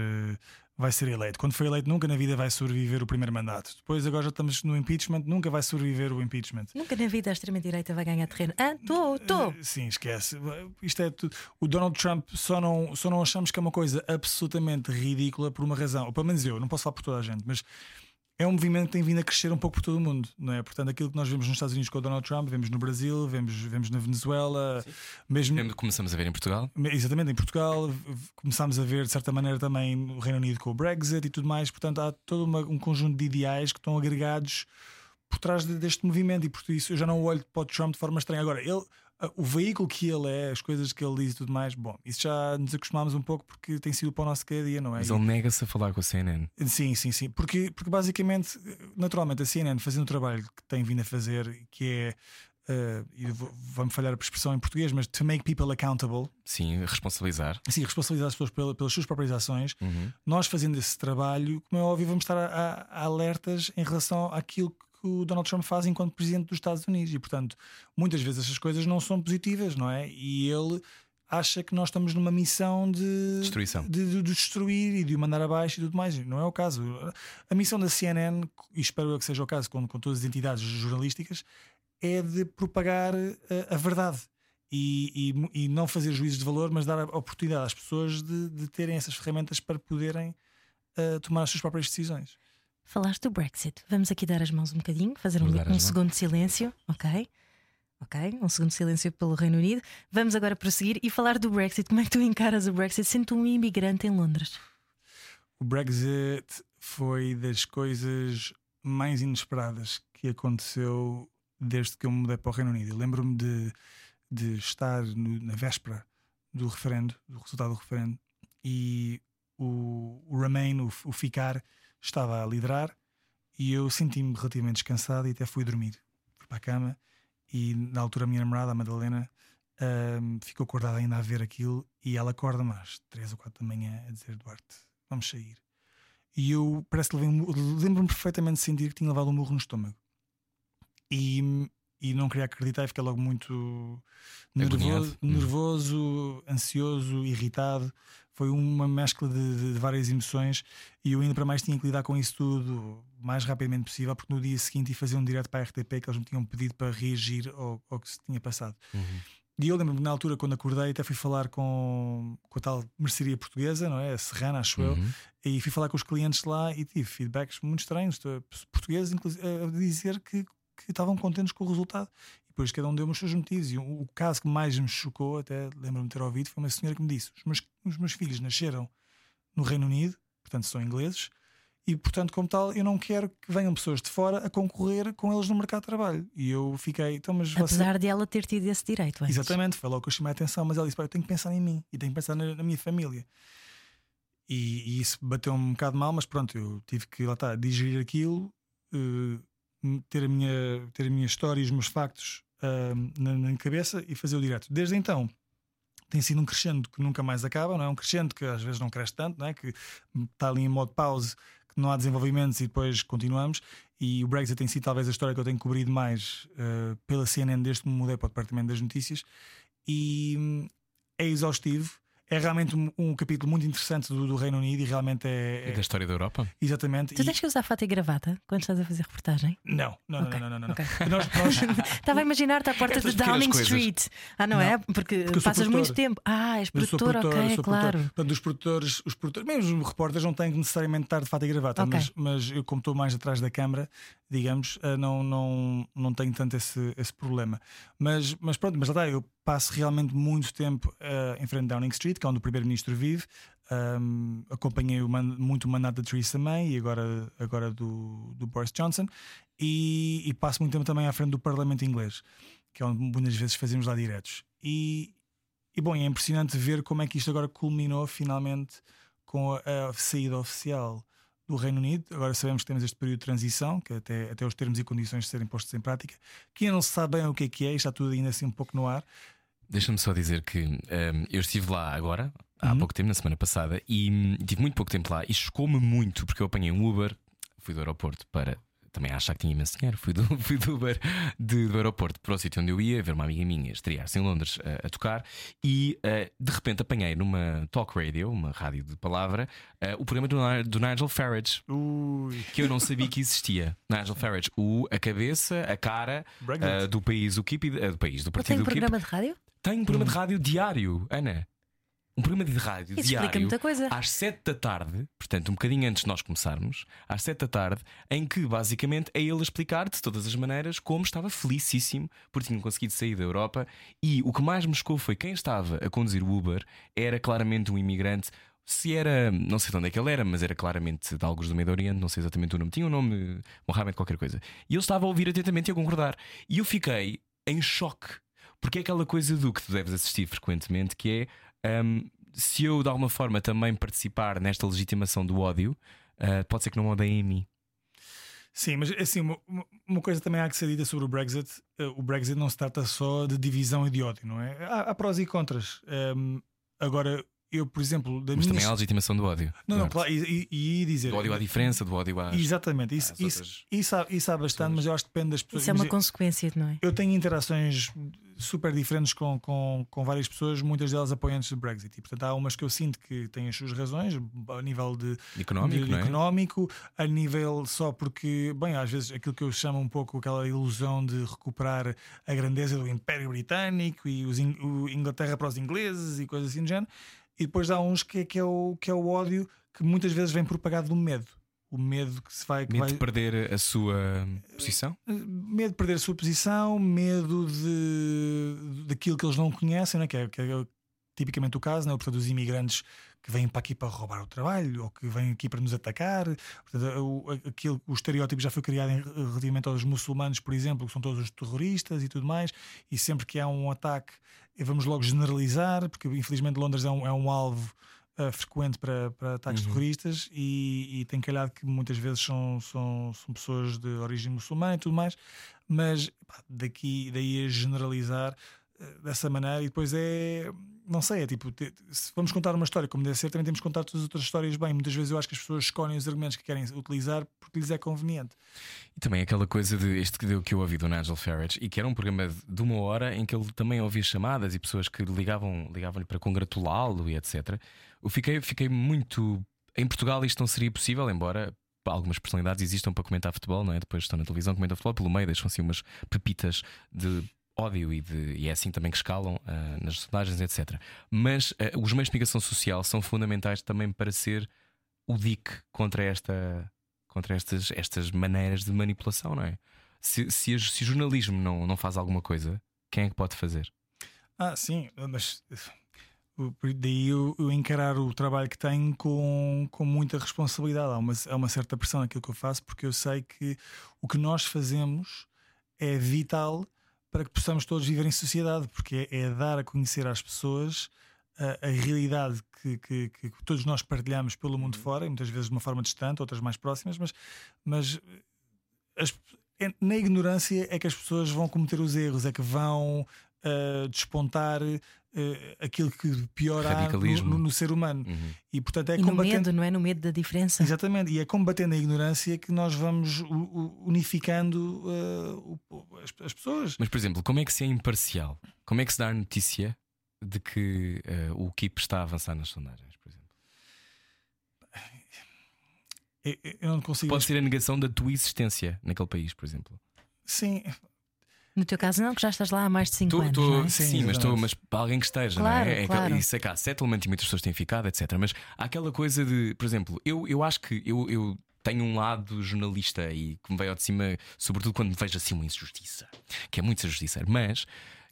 Vai ser eleito. Quando foi eleito, nunca na vida vai sobreviver o primeiro mandato. Depois, agora já estamos no impeachment, nunca vai sobreviver o impeachment. Nunca na vida a extrema-direita vai ganhar terreno. Ah, estou, estou. Eh, Sim, esquece. Isto é tudo. O Donald Trump só não, só não achamos que é uma coisa absolutamente ridícula por uma razão. Ou pelo menos eu, não posso falar por toda a gente, mas é um movimento que tem vindo a crescer um pouco por todo o mundo, não é? Portanto, aquilo que nós vemos nos Estados Unidos com o Donald Trump, vemos no Brasil, vemos, vemos na Venezuela, mesmo. Lembra- Começamos a ver em Portugal? Exatamente, em Portugal começámos a ver de certa maneira também no Reino Unido com o Brexit e tudo mais. Portanto, há todo uma- um conjunto de ideais que estão agregados por trás de- deste movimento e por isso eu já não olho para o Trump de forma estranha. Agora, ele, o veículo que ele é, as coisas que ele diz e tudo mais, bom, isso já nos acostumámos um pouco porque tem sido para o nosso dia a dia, não é? Mas ele nega-se a falar com a CNN. Sim, sim, sim. Porque, porque basicamente, naturalmente, a CNN fazendo o trabalho que tem vindo a fazer, que é. e vou- vai-me falhar a expressão em português, mas to make people accountable, Sim, responsabilizar. assim, responsabilizar as pessoas pela- pelas suas próprias ações, Uhum. nós fazendo esse trabalho, como é óbvio, vamos estar a- a- a alertas em relação àquilo que o Donald Trump faz enquanto presidente dos Estados Unidos. E, portanto, muitas vezes essas coisas não são positivas, não é? E ele acha que nós estamos numa missão de Destruição. de, de- de destruir e de o mandar abaixo e tudo mais. Não é o caso. A missão da CNN, e espero eu que seja o caso com, com todas as entidades jornalísticas, é de propagar eh, a, verdade. E, e- e não fazer juízos de valor, mas dar a oportunidade às pessoas de, de terem essas ferramentas para poderem eh, tomar as suas próprias decisões. Falaste do Brexit. Vamos aqui dar as mãos um bocadinho, fazer um, Vamos um mãos. segundo de silêncio, ok? Ok, um segundo de silêncio pelo Reino Unido. Vamos agora prosseguir e falar do Brexit. Como é que tu encaras o Brexit sendo um imigrante em Londres? O Brexit foi das coisas mais inesperadas que aconteceu desde que eu me mudei para o Reino Unido. Eu lembro-me de, de estar no- na véspera do referendo, do resultado do referendo, e o, o Remain, o, o ficar, estava a liderar e eu senti-me relativamente descansado e até fui dormir. Fui para a cama e na altura a minha namorada, a Madalena, ficou acordada ainda a ver aquilo e ela acorda-me às 3 ou 4 da manhã a dizer Duarte, vamos sair. E eu parece que lembro-me perfeitamente de sentir que tinha levado um murro no estômago. E, e não queria acreditar e fiquei logo muito nervoso, Hum. nervoso, ansioso, irritado. Foi uma mescla de, de- de várias emoções e eu ainda para mais tinha que lidar com isso tudo o mais rapidamente possível, porque no dia seguinte ia fazer um direto para a RTP que eles me tinham pedido para reagir ao, ao que se tinha passado. E eu lembro-me na altura, quando acordei, até fui falar com, com a tal mercearia portuguesa, não é? A Serrana, acho eu. Uhum. E fui falar com os clientes lá e tive feedbacks muito estranhos, portugueses, inclusive, a dizer que, que estavam contentes com o resultado. Depois cada um deu os seus motivos. E o, o caso que mais me chocou, até lembro-me de ter ouvido, foi uma senhora que me disse: os meus, os meus filhos nasceram no Reino Unido, portanto são ingleses, e portanto, como tal, eu não quero que venham pessoas de fora a concorrer com eles no mercado de trabalho. E eu fiquei, então, mas você. Apesar de ela ter tido esse direito antes. Exatamente, foi logo que eu chamei a atenção, mas ela disse: "Pá, eu tenho que pensar em mim e tenho que pensar na, na minha família. E, e isso bateu um bocado mal, mas pronto, eu tive que lá está, digerir aquilo, eh, ter, a minha, ter a minha história e os meus factos ah, na, na cabeça e fazer o direto. Desde então tem sido um crescendo que nunca mais acaba, não é? Um crescendo que às vezes não cresce tanto, não é? que está ali em modo pause, que não há desenvolvimentos e depois continuamos. E o Brexit tem sido talvez a história que eu tenho cobrido mais eh, pela CNN desde que me mudei para o Departamento das Notícias. E hum, é exaustivo. É realmente um, um capítulo muito interessante do, do Reino Unido e realmente é. E é- da história da Europa? exatamente. Tu e- tens que usar fato e gravata quando estás a fazer reportagem? Não, não, Ok, não, não, não, não. ok. Nós, nós- Estava a imaginar-te à porta Essas de Downing coisas. Street. Ah, não, Não, é? Porque, porque passas produtor. muito tempo. Ah, és produtor, produtor, ok, sou claro. produtor. Portanto, os produtores, os produtores, mesmo os repórteres não têm que necessariamente estar de fato e gravata, Ok. mas, mas eu, como estou mais atrás da câmara, digamos, eh, não, não, não tenho tanto esse, esse problema. Mas, mas pronto, mas lá está, eu passo realmente muito tempo eh, em frente de Downing Street, que é onde o Primeiro-Ministro vive. Um, acompanhei o man- muito o mandato da Theresa May e agora, agora do, do Boris Johnson, e, e passo muito tempo também à frente do Parlamento Inglês, que é onde muitas vezes fazemos lá diretos. E, e bom, é impressionante ver como é que isto agora culminou finalmente com a, a saída oficial do Reino Unido. Agora sabemos que temos este período de transição, que até, até os termos e condições serem postos em prática, que ainda não se sabe bem o que é que é, e está tudo ainda assim um pouco no ar. Deixa-me só dizer que hum, eu estive lá agora, há Uhum. pouco tempo, na semana passada, e tive muito pouco tempo lá e chocou-me muito porque eu apanhei um Uber, fui do aeroporto para. Também a achar que tinha imenso dinheiro, fui do, fui do Uber de- do aeroporto para o sítio onde eu ia ver uma amiga minha estrear-se em Londres a, a tocar e eh, de repente apanhei numa talk radio, uma rádio de palavra, eh, o programa do, do Nigel Farage, Ui, que eu não sabia que existia. Nigel Farage, o, a cabeça, a cara eh, do país, o Keep, eh, do país, do partido tenho um Keep. programa de rádio? Tem um programa de rádio diário, Ana. Um programa de rádio Isso diário. muita coisa. Às 7 da tarde, portanto, um bocadinho antes de nós começarmos, às 7 da tarde, em que basicamente é ele a explicar de todas as maneiras como estava felicíssimo por tinham conseguido sair da Europa. E o que mais me chocou foi quem estava a conduzir o Uber era claramente um imigrante. Se era, não sei de onde é que ele era, mas era claramente de alguns do Medio Oriente, não sei exatamente o nome, tinha um nome, Mohamed qualquer coisa. E ele estava a ouvir atentamente e a concordar. E eu fiquei em choque, porque é aquela coisa do que tu deves assistir frequentemente, que é hum, se eu de alguma forma também participar nesta legitimação do ódio, ah, pode ser que não odeiem a mim. Sim, mas assim, uma, uma- coisa também há que ser dita sobre o Brexit: eh, o Brexit não se trata só de divisão e de ódio, não é? Há, há prós e contras. Ehm, agora, eu, por exemplo, da Mas minha. também há a legitimação do ódio. Não, não, Claro. claro, e, e, e dizer. Do ódio à diferença, do ódio às. Exatamente, isso, às isso, outras isso, há, isso há bastante, mas eu acho que depende das pessoas. Isso é uma Mas eu- consequência, não é? eu tenho interações super diferentes com, com, com várias pessoas, muitas delas apoiantes do Brexit. E, portanto, há umas que eu sinto que têm as suas razões, a nível de, Económico, de- não é? económico, a nível só porque, bem, às vezes aquilo que eu chamo um pouco aquela ilusão de recuperar a grandeza do Império Britânico e os, In- o Inglaterra para os ingleses e coisas assim do género. E depois há uns que, é- que, é o, que é o ódio que muitas vezes vem propagado do medo. O medo que se vai. Que Medo vai de perder a sua posição? medo de perder a sua posição, medo de daquilo que eles não conhecem, né? que, é, que é tipicamente o caso, né? portanto, os imigrantes que vêm para aqui para roubar o trabalho ou que vêm aqui para nos atacar. Portanto, o, aquilo, o estereótipo já foi criado em, relativamente aos muçulmanos, por exemplo, que são todos os terroristas e tudo mais, e sempre que há um ataque, eh, vamos logo generalizar, porque infelizmente Londres é um, é um alvo. uh, frequente para, para ataques terroristas e, e tem calhado que muitas vezes são, são, são pessoas de origem muçulmana e tudo mais, mas pá, daqui daí a generalizar uh, dessa maneira e depois é não sei, é tipo, se vamos contar uma história como deve ser, também temos que contar todas as outras histórias bem. Muitas vezes eu acho que as pessoas escolhem os argumentos que querem utilizar porque lhes é conveniente. E também aquela coisa de este que deu que eu ouvi do Nigel Farage e que era um programa de- de uma hora em que ele também ouvia chamadas e pessoas que ligavam ligavam-lhe para congratulá-lo e etc. Eu fiquei, fiquei muito. Em Portugal isto não seria possível, embora algumas personalidades existam para comentar futebol, não é? Depois estão na televisão, comentam futebol, pelo meio deixam assim umas pepitas de ódio e, de, e é assim também que escalam ah, nas sondagens, etc. Mas ah, os meios de comunicação social são fundamentais também para ser o dique contra esta contra estas, estas maneiras de manipulação, não é? Se, se, se o jornalismo não, não faz alguma coisa, quem é que pode fazer? Ah, sim, mas uh, por- daí eu, eu encarar o trabalho que tenho com, com muita responsabilidade. Há uma, há uma certa pressão naquilo que eu faço, porque eu sei que o que nós fazemos é vital para que possamos todos viver em sociedade, porque é, é dar a conhecer às pessoas a, a realidade que, que- que todos nós partilhamos pelo mundo fora, e muitas vezes de uma forma distante, outras mais próximas, mas, mas as- é- na ignorância é que as pessoas vão cometer os erros, é que vão ah, despontar ah, aquilo que pior há no, no- no ser humano. Uhum. E portanto é e no combatendo. medo, não é? No medo da diferença. Exatamente, e é combatendo a ignorância que nós vamos unificando o- o- as, as pessoas. Mas, por exemplo, como é que se é imparcial? Como é que se dá a notícia de que eh, o KIP está a avançar nas sondagens, por exemplo? Eu, eu não consigo. Pode ser a negação da tua existência naquele país, por exemplo. Sim, No teu caso, não, que já estás lá há mais de 5 Tô- anos. tô- é? sim, Sim, mas, tô, mas para alguém que esteja, Claro, não é? É claro. aquela- Isso é cá, settlement e muitas pessoas têm ficado, etc. Mas há aquela coisa de, por exemplo, eu, eu acho que eu, eu tenho um lado jornalista e que me veio ao de cima, sobretudo quando vejo assim uma injustiça, que é muito justiceiro, mas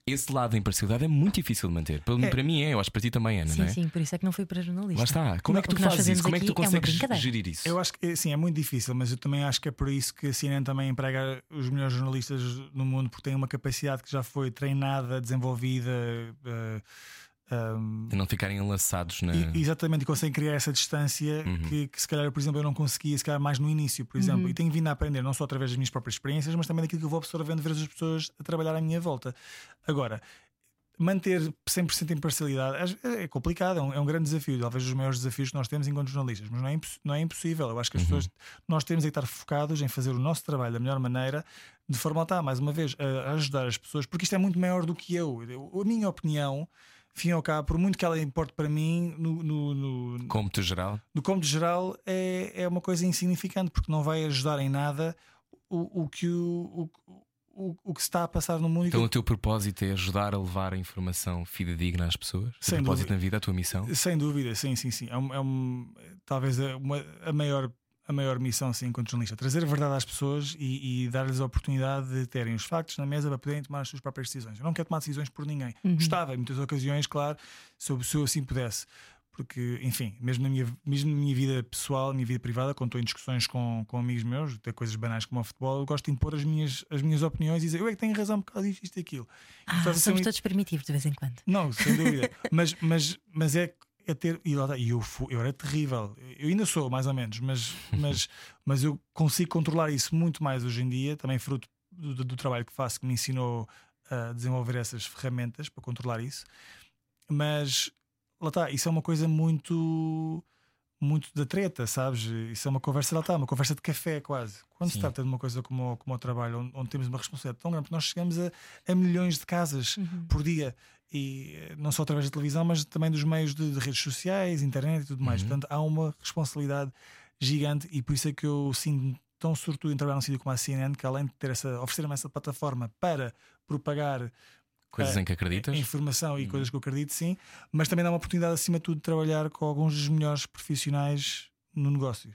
esse lado da imparcialidade é muito difícil de manter. Para, É. para mim é, eu acho que para ti também, Sim, não é? sim, por isso é que não fui para jornalista. Lá está. Como é que tu que fazes isso? Como é que tu é consegues brincadeira. gerir isso? eu acho que sim, é muito difícil, mas eu também acho que é por isso que a CNN também emprega os melhores jornalistas no mundo, porque tem uma capacidade que já foi treinada, desenvolvida. ah, De não ficarem enlaçados na. E- exatamente, e conseguem criar essa distância Uhum. que, que se calhar, por exemplo, eu não conseguia, se calhar mais no início, por exemplo. E tenho vindo a aprender, não só através das minhas próprias experiências, mas também daquilo que eu vou absorvendo ver as pessoas a trabalhar à minha volta. Agora, manter 100% de imparcialidade é complicado, é um, é um grande desafio, talvez os maiores desafios que nós temos enquanto jornalistas, mas não é, não é impossível. Eu acho que as pessoas, nós temos é que estar focados em fazer o nosso trabalho da melhor maneira, de forma a estar, mais uma vez, a, a ajudar as pessoas, porque isto é muito maior do que eu. Eu- A minha opinião, fim ao cabo, por muito que ela importe para mim, no, no, no, Cômputo geral. no cômodo geral é, é uma coisa insignificante porque não vai ajudar em nada o, o que o, o, o, o que se está a passar no mundo. Então o que- teu propósito é ajudar a levar a informação fidedigna às pessoas? O Sem propósito dúvida. na vida, a tua missão? Sem dúvida, sim, sim, sim. É, um, é um- talvez a, uma- a maior a maior missão assim, enquanto jornalista, trazer a verdade às pessoas e, e dar-lhes a oportunidade de terem os factos na mesa para poderem tomar as suas próprias decisões. Eu não quero tomar decisões por ninguém. Gostava, em muitas ocasiões, claro, se eu, se eu assim pudesse. Porque, enfim, mesmo na minha, mesmo na minha vida pessoal, na minha vida privada, quando estou em discussões com, com amigos meus, até coisas banais como o futebol, eu gosto de impor as minhas, as minhas opiniões e dizer eu é que tenho razão por causa disto, isto e aquilo. Ah, somos todos primitivos de vez em quando. não, sem dúvida. mas, mas, mas é, é ter. E, eu, fu- eu era terrível. Eu ainda sou, mais ou menos, mas, mas, mas eu consigo controlar isso muito mais hoje em dia, também fruto do, do trabalho que faço, que me ensinou a desenvolver essas ferramentas para controlar isso. Mas lá está, isso é uma coisa muito. Muito da treta, sabes? Isso é uma conversa, lá está, uma conversa de café quase. Quando se Sim. trata de uma coisa como, como o trabalho, onde, onde temos uma responsabilidade tão grande, porque nós chegamos a, a milhões de casas por dia e eh, não só através da televisão, mas também dos meios de, de redes sociais, internet e tudo mais. Portanto, há uma responsabilidade gigante e por isso é que eu sinto tão sortudo em trabalhar num sítio como a CNN, que além de ter essa, oferecer-me essa plataforma para propagar Coisas eh, em que acreditas? informação e Uhum. coisas que eu acredito, sim, mas também dá uma oportunidade, acima de tudo, de trabalhar com alguns dos melhores profissionais no negócio.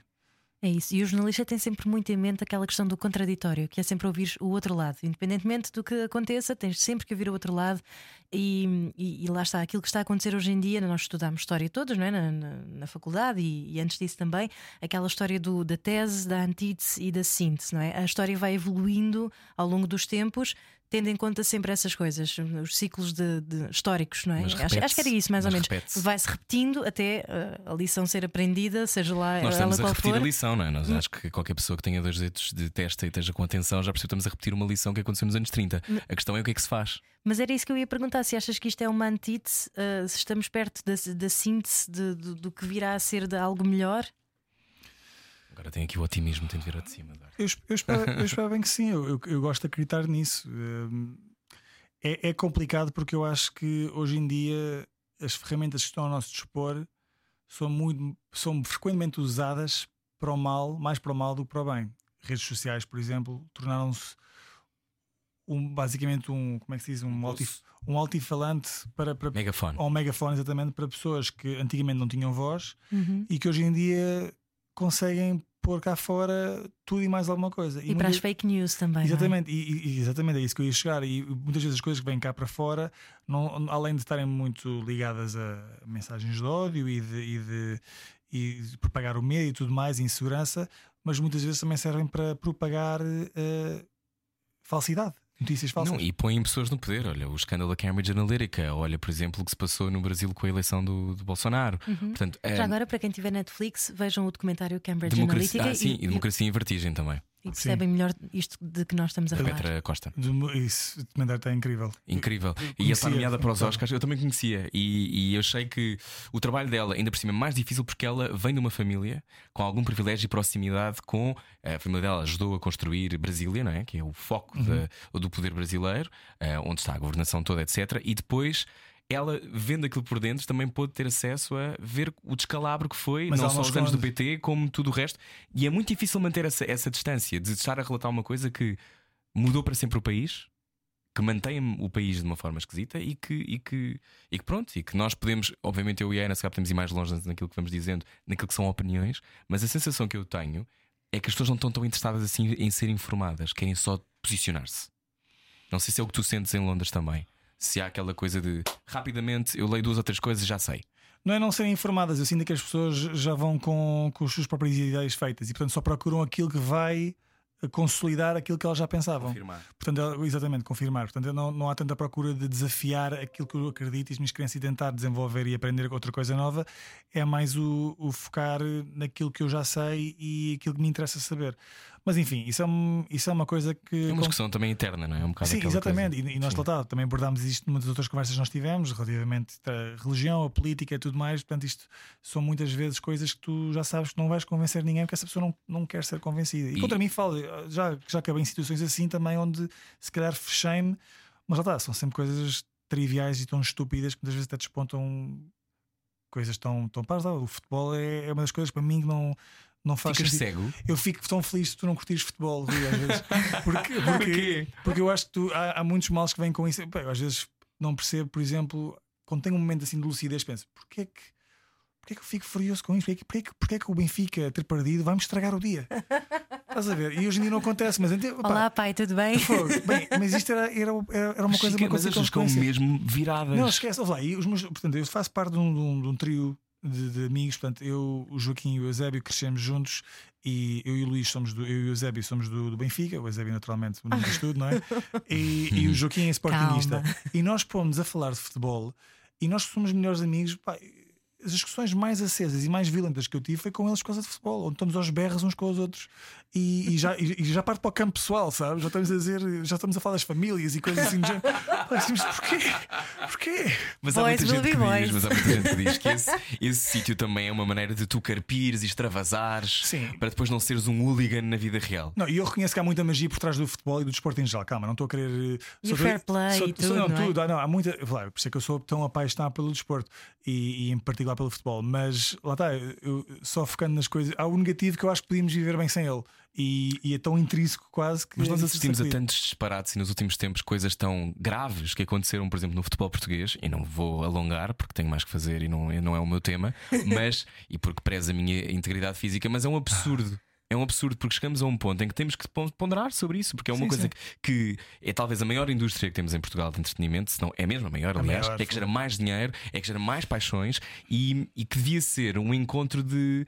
É isso. E o jornalista tem sempre muito em mente aquela questão do contraditório, que é sempre ouvir o outro lado. Independentemente do que aconteça, tens sempre que ouvir o outro lado. E, e- e lá está, aquilo que está a acontecer hoje em dia, nós estudamos história todos, não é? Na, na- na faculdade e, e antes disso também, aquela história do, da tese, da antítese e da síntese, não é? A história vai evoluindo ao longo dos tempos. Tendo em conta sempre essas coisas, os ciclos de, de históricos, não é? Acho, acho que era isso, mais ou menos. Vai-se repetindo até uh, a lição ser aprendida, seja lá Nós estamos a repetir for. Hum. a lição, não é? Nós acho que qualquer pessoa que tenha dois dedos de testa e esteja com atenção já percebe que estamos a repetir uma lição que aconteceu nos anos 30. Hum. A questão é o que é que se faz. Mas era isso que eu ia perguntar: se achas que isto é uma antítese, uh, se estamos perto da, da síntese de- do, do que virá a ser de algo melhor? Agora tem aqui o otimismo, tem de vir ao de cima. Eu, eu espero, eu espero bem que sim, eu, eu- eu gosto de acreditar nisso. Hum, É, é complicado porque eu acho que hoje em dia as ferramentas que estão ao nosso dispor são, muito, são frequentemente usadas para o mal, mais para o mal do que para o bem. Redes sociais, por exemplo, tornaram-se um, basicamente um, como é que se diz? Um, altif, um altifalante para, para, Megafone. ou um megafone exatamente para pessoas que antigamente não tinham voz Uhum. e que hoje em dia conseguem pôr cá fora tudo e mais alguma coisa. E, para as fake news também. é? Exatamente, e, e- exatamente é isso que eu ia chegar. E muitas vezes as coisas que vêm cá para fora, não, além de estarem muito ligadas a mensagens de ódio e de, e de, e de propagar o medo e tudo mais, insegurança, mas muitas vezes também servem para propagar eh, falsidade, notícias falsas. Não, e põem pessoas no poder. Olha, o escândalo da Cambridge Analytica. Olha, por exemplo, o que se passou no Brasil com a eleição do, do Bolsonaro. Portanto, é, Uhum. Já agora, para quem tiver Netflix, vejam o documentário Cambridge democracia, Analytica ah, sim, e, e democracia em vertigem também. E percebem melhor isto de que nós estamos a falar. Petra Costa. De- Isso, o documentário está incrível. Incrível. Eu E a estar conhecia, nomeada para os então. Oscars, eu também conhecia. E, e eu achei que o trabalho dela, ainda por cima, é mais difícil porque ela vem de uma família com algum privilégio e proximidade com. A família dela ajudou a construir Brasília, não é? Que é o foco Uhum. da- do poder brasileiro, eh, onde está a governação toda, etc. E depois. Ela, vendo aquilo por dentro, também pôde ter acesso a ver o descalabro que foi, Mas não só os anos do. PT, como tudo o resto. E é muito difícil manter essa, essa distância de estar a relatar uma coisa que mudou para sempre o país, que mantém o país de uma forma esquisita e que, e que, e que pronto, e que nós podemos, obviamente eu e a Ana, se podemos ir mais longe naquilo que vamos dizendo, naquilo que são opiniões, mas a sensação que eu tenho é que as pessoas não estão tão interessadas assim em ser informadas, querem só posicionar-se. Não sei se é o que tu sentes em Londres também. Se há aquela coisa de rapidamente eu leio duas ou três coisas e já sei. Não é não serem informadas, eu sinto que as pessoas já vão com, com as suas próprias ideias feitas e, portanto, só procuram aquilo que vai eh, consolidar aquilo que elas já pensavam. Confirmar. Portanto, ela- exatamente, confirmar. Portanto, não, não há tanta procura de desafiar aquilo que eu acredito e as minhas crenças e tentar desenvolver e aprender outra coisa nova. É mais o, o focar naquilo que eu já sei e aquilo que me interessa saber. Mas enfim, isso é, isso é uma coisa que. É uma discussão também interna, não é? É um bocado Sim, exatamente. E, e nós lá está, também abordámos isto numa das outras conversas que nós tivemos, relativamente à religião, a política e tudo mais. Portanto, isto são muitas vezes coisas que tu já sabes que não vais convencer ninguém porque essa pessoa não, não quer ser convencida. E, E- contra mim falo, já, já acabei em situações assim também onde se calhar fechei-me, mas lá está, são sempre coisas triviais e tão estúpidas que muitas vezes até despontam coisas tão, tão pares. O futebol é, é uma das coisas para mim que não. Não faz Ficas sentido. cego? Eu fico tão feliz se tu não curtires futebol, Rui, às vezes. Porque, porque, Porquê? porque eu acho que tu, há, há muitos males que vêm com isso. Às vezes não percebo, por exemplo, quando tenho um momento assim de lucidez, penso: porquê é que, porquê é que eu fico furioso com isto? Porquê, é que- porquê, é que- porquê é que o Benfica ter perdido vai-me estragar o dia? Estás a ver? E hoje em dia não acontece, mas ente- Olá, pai, tudo bem? Bem, mas isto era, era, era era uma coisa, Chica, uma mas coisa que são consequência. mesmo viradas. Não, esquece, ouve lá, e os meus, portanto, eu faço parte de um, de um- de um trio de, de amigos, portanto, eu, o Joaquim e o Eusébio crescemos juntos e eu e o Luís somos do, eu e o Eusébio somos do, do Benfica, o Eusébio naturalmente não diz tudo, não é? E, e o Joaquim é sportinguista. E nós pomos a falar de futebol e nós somos melhores amigos. pá, as discussões mais acesas e mais violentas que eu tive foi com eles por causa de futebol, onde estamos aos berros uns com os outros e, e já, e, já parte para o campo pessoal, sabes? Já estamos a dizer, já estamos a falar das famílias e coisas assim. do género. Pá, assim, mas porquê? Porquê? Mas há muita gente que diz, mas há muita gente que diz que esse, esse sítio também é uma maneira de tu carpires e extravasares Sim. para depois não seres um hooligan na vida real. Não, e eu reconheço que há muita magia por trás do futebol e do desporto em geral. Calma, não estou a querer. eh, E estou- fair play só- e tudo, Não, não é? tudo. Ah, não, há muita. Claro, por isso é que eu sou tão apaixonado pelo desporto e, e em particular pelo futebol. Mas lá está, eu, só focando nas coisas. Há o negativo que eu acho que podíamos viver bem sem ele. E, e é tão intrínseco quase que. Mas é nós difícil assistimos a tantos disparates e nos últimos tempos coisas tão graves que aconteceram, por exemplo, no futebol português, e não vou alongar porque tenho mais que fazer e não, não é o meu tema, mas e porque preza a minha integridade física, mas é um absurdo. É um absurdo porque chegamos a um ponto em que temos que pon- ponderar sobre isso, porque é uma Sim, coisa sim. que, que é talvez a maior indústria que temos em Portugal de entretenimento, se não é mesmo a maior, aliás, maior, é que gera mais dinheiro, é que gera mais paixões e, e que devia ser um encontro de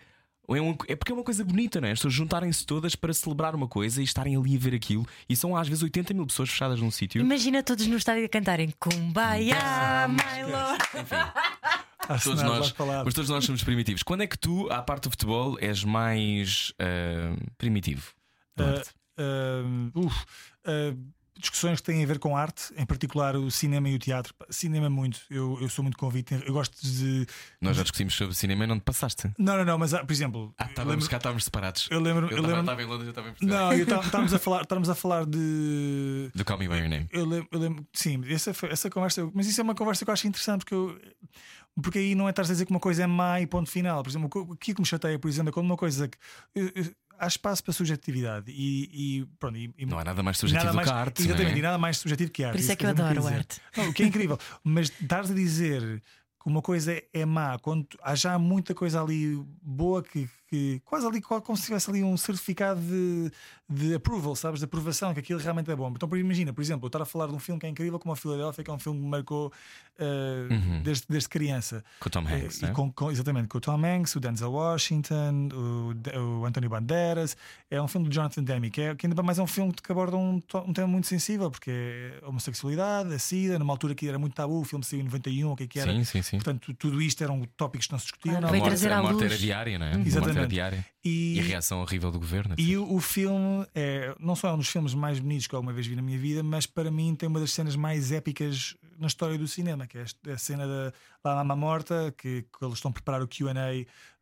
É, um- é porque é uma coisa bonita, não é? As pessoas juntarem-se todas para celebrar uma coisa e estarem ali a ver aquilo. E são às vezes 80 mil pessoas fechadas num sítio. Imagina todos no estádio a cantarem Kumbaya, my lord. A Todos nós, mas todos nós somos primitivos. Quando é que tu, à parte do futebol, és mais ah, primitivo? Uh, uf, uh, discussões que têm a ver com arte, em particular o cinema e o teatro. Cinema muito, eu, eu sou muito convicto. Eu gosto de. Nós já discutimos sobre cinema e não te passaste. Não, não, não, mas há, por exemplo, Ah, estávamos, lembro- cá estávamos separados. eu lembro. Eu Eu lembro estava em Londres, eu estava em Portugal. não, tá- estávamos a falar, estávamos a falar de. Do Call Me By Your Name. Eu lembro, eu lembro- sim, essa, essa conversa, mas isso é uma conversa que eu acho interessante porque, eu, porque aí não é estar a dizer que uma coisa é má e ponto final. Por exemplo, o que- o que me chateia, por exemplo, é quando uma coisa que eu- eu- há espaço para subjetividade e, e pronto, e, e- Não há nada mais subjetivo nada mais, que a arte. Exatamente, não e é? nada mais subjetivo que a arte. Por isso é que eu adoro arte. Não, o que é incrível, mas estás a dizer que uma coisa é, é má quando há já muita coisa ali boa que, que quase ali como se tivesse ali um certificado de, de approval, sabes? De aprovação, que aquilo realmente é bom. Então, imagina, por exemplo, eu estar a falar de um filme que é incrível, como a Filadélfia, que é um filme que me marcou uh, desde, desde criança. Com o Tom Hanks. Eh, não e é? com, com- exatamente, com o Tom Hanks, o Denzel Washington, o, o António Banderas. É um filme de Jonathan Demme, que, é, que ainda mais é um filme que aborda um, um tema muito sensível, porque é a homossexualidade, a SIDA, numa altura que era muito tabu, o filme saiu em 91, o que é que era. Sim, sim, sim. Portanto, tudo isto eram tópicos que não se discutiam. Na Veio a morte, a morte era diária, não é? A morte Exatamente. era diária. E, E a reação horrível do governo. e o, o filme é não só é um dos filmes mais bonitos que alguma vez vi na minha vida, mas para mim tem uma das cenas mais épicas na história do cinema, que é a cena da La Mama Morta, que, que eles estão a preparar o QA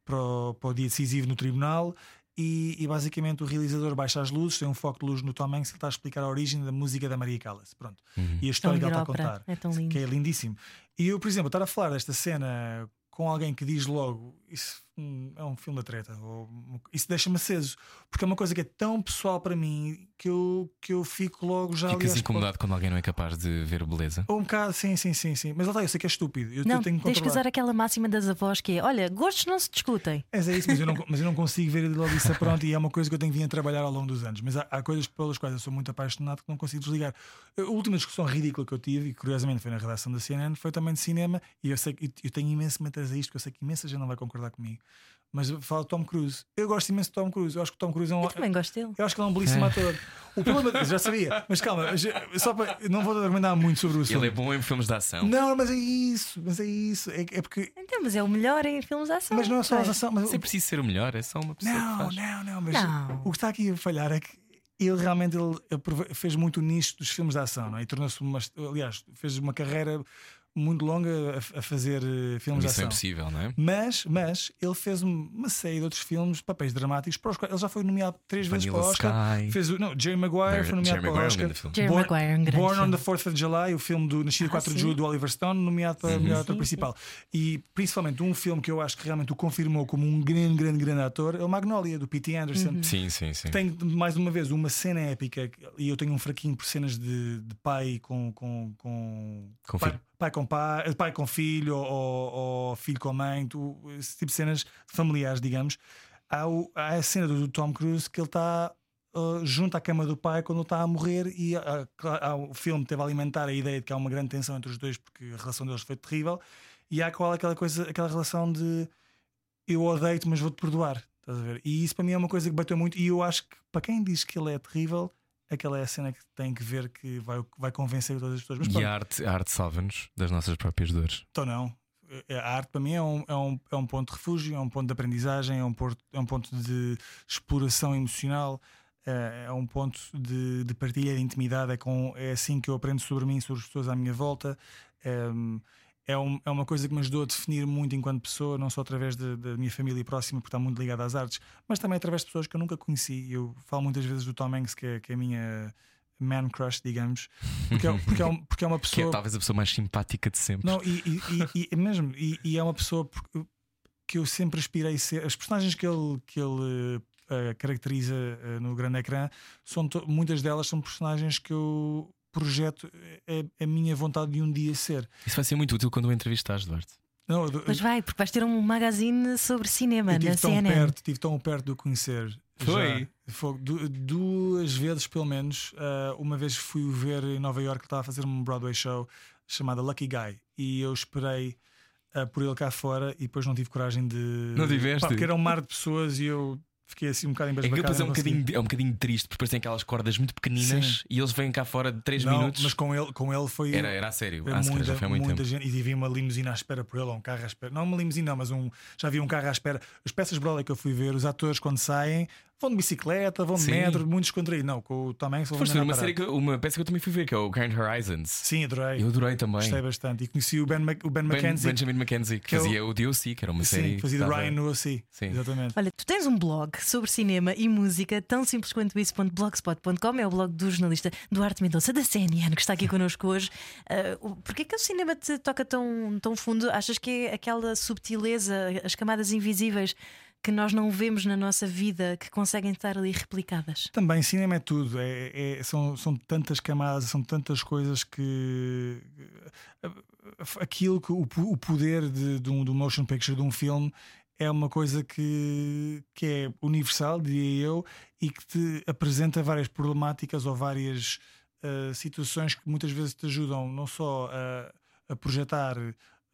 para, o- para o dia decisivo no tribunal. E, e basicamente o realizador baixa as luzes, tem um foco de luz no Tom Hanks, ele está a explicar a origem da música da Maria Callas. Pronto. E a história que ele está a contar é tão lindo. que é lindíssimo. E eu, por exemplo, estar a falar desta cena com alguém que diz logo isso é um filme da treta, ou, isso deixa-me aceso, porque é uma coisa que é tão pessoal para mim que eu, que eu fico logo já Ficas incomodado quando alguém não é capaz de ver beleza. Um bocado, sim, sim, sim, sim. Mas lá está, eu sei que é estúpido. Eu, Não, eu tenho que tens que usar aquela máxima das avós que é: olha, gostos não se discutem. Mas é isso, mas eu, não, mas eu não consigo ver logo isso a pronto e é uma coisa que eu tenho vindo a trabalhar ao longo dos anos. Mas há, há coisas pelas quais eu sou muito apaixonado que não consigo desligar. A última discussão ridícula que eu tive, e curiosamente foi na redação da CNN, foi também de cinema, e eu sei que eu tenho imenso me a isto, porque eu sei que imensa gente não vai concordar comigo. Mas de Tom Cruise. Eu gosto imenso de Tom Cruise. Eu acho que o Tom Cruise é um. Eu também gosto dele. Eu acho que ele é um belíssimo ator. O problema, já sabia, mas calma, só para, não vou argumentar muito sobre o assunto. Ele é bom em filmes de ação. Não, mas é isso, mas é isso. É, é porque. Então, mas é o melhor em filmes de ação. Mas não é só a ação, mas Sem preciso ser o melhor, é só uma pessoa que Não, faz. não, não, mas Não. o que está aqui a falhar é que ele realmente ele fez muito o nicho dos filmes de ação, não é? E tornou-se uma. Aliás, fez uma carreira muito longa a, a fazer eh, filmes de Missão ação. impossível, não é? Mas, mas ele fez um- uma série de outros filmes, papéis dramáticos, para os quais ele já foi nomeado três vezes para o Vanilla Oscar. Sky. Fez o, não, Jerry Maguire foi nomeado Jerry para o é Oscar. Jerry Born, Maguire é um grande Born on filme. the 4th of July, o filme do Nascido 4 de. Julho do Oliver Stone, nomeado para melhor ator Sim, principal. E principalmente um filme que eu acho que realmente o confirmou como um grande, grande, grande ator é o Magnolia, do P.T. Anderson. Sim, sim, sim. Tem mais uma vez uma cena épica e eu tenho um fraquinho por cenas de, de pai com, com, com, Com pai. Pai com pai, pai com filho ou, ou filho com mãe, tu, esse tipo de cenas familiares, digamos. Há, o- há a cena do Tom Cruise que ele está uh, junto à cama do pai quando está a morrer e o filme teve a alimentar a ideia de que há uma grande tensão entre os dois porque a relação deles foi terrível e há qual aquela coisa, aquela relação de eu odeio-te, mas vou-te perdoar. Estás a ver? E isso para mim é uma coisa que bateu muito. E eu acho que para quem diz que ele é terrível, aquela é a cena que tem que ver que vai, vai convencer todas as pessoas. Mas E pronto, a arte, a arte salva-nos das nossas próprias dores. então não. É- A arte para mim é um, é, um, é um ponto de refúgio, é um ponto de aprendizagem, é um, ponto, é um ponto de exploração emocional, é, é um ponto de, de partilha de intimidade. É, com, é assim que eu aprendo sobre mim, sobre as pessoas à minha volta. É, é, um- é uma coisa que me ajudou a definir muito enquanto pessoa, não só através da minha família próxima, porque está muito ligada às artes, mas também através de pessoas que eu nunca conheci. Eu falo muitas vezes do Tom Hanks, que é, que é a minha man crush, digamos, porque é, porque é, um- porque é uma Que é pessoa. talvez a pessoa mais simpática de sempre. Não, e, e- e- mesmo, e, e é uma pessoa que eu sempre aspirei a ser. As personagens que ele, que ele eh, caracteriza eh, no grande ecrã, são muitas delas são personagens que eu projeto é a minha vontade de um dia ser. Isso vai ser muito útil quando o entrevistares, Duarte. Não, eu- Pois vai, porque vais ter um magazine sobre cinema eu na tive tão CNN. perto, estive tão perto de o conhecer. Foi? Já. Foi du- duas vezes, pelo menos. Ah, uma vez fui o ver em Nova York, ele estava a fazer um Broadway show chamado Lucky Guy, e eu esperei ah, por ele cá fora e depois não tive coragem de. Não tiveste? Pá, porque era um mar de pessoas e eu fiquei assim um bocado É embasbacado. depois é um, bocadinho, é um bocadinho triste, porque depois tem aquelas cordas muito pequeninas Sim. e eles vêm cá fora de 3 Não, minutos. mas com ele, com ele foi. Era, era a sério. era calhar muita, já foi há muito muita tempo. gente e havia uma limusina à espera por ele, ou um carro à espera. Não uma limusina, não, mas um, já havia um carro à espera. As peças Broadway que eu fui ver, os atores quando saem vão de bicicleta, vão de Sim. metro, muito descontraído. Não, com o Tom Hanks Foste ver uma, série que, uma peça que eu também fui ver, que é o Kind Horizons. Sim, adorei. Eu adorei também. Gostei bastante. E conheci o Ben, Mac- o ben Ben- McKenzie, Benjamin Mackenzie, que que é o- fazia o DOC, que era uma série. sim, fazia que de dava- Ryan no OC. Sim. Exatamente. Olha, tu tens um blog sobre cinema e música, tão simples quanto isso.blogspot.com, é o blog do jornalista Duarte Mendonça, da CNN, que está aqui connosco hoje. O- Porquê que o cinema te toca tão, tão fundo? Achas que é aquela subtileza, as camadas invisíveis que nós não vemos na nossa vida que conseguem estar ali replicadas? Também cinema é tudo, é, é- são, são tantas camadas, são tantas coisas que aquilo que o, o poder de, de um, do motion picture de um filme é uma coisa que, que é universal, diria eu, e que te apresenta várias problemáticas ou várias ah, situações que muitas vezes te ajudam não só a, a projetar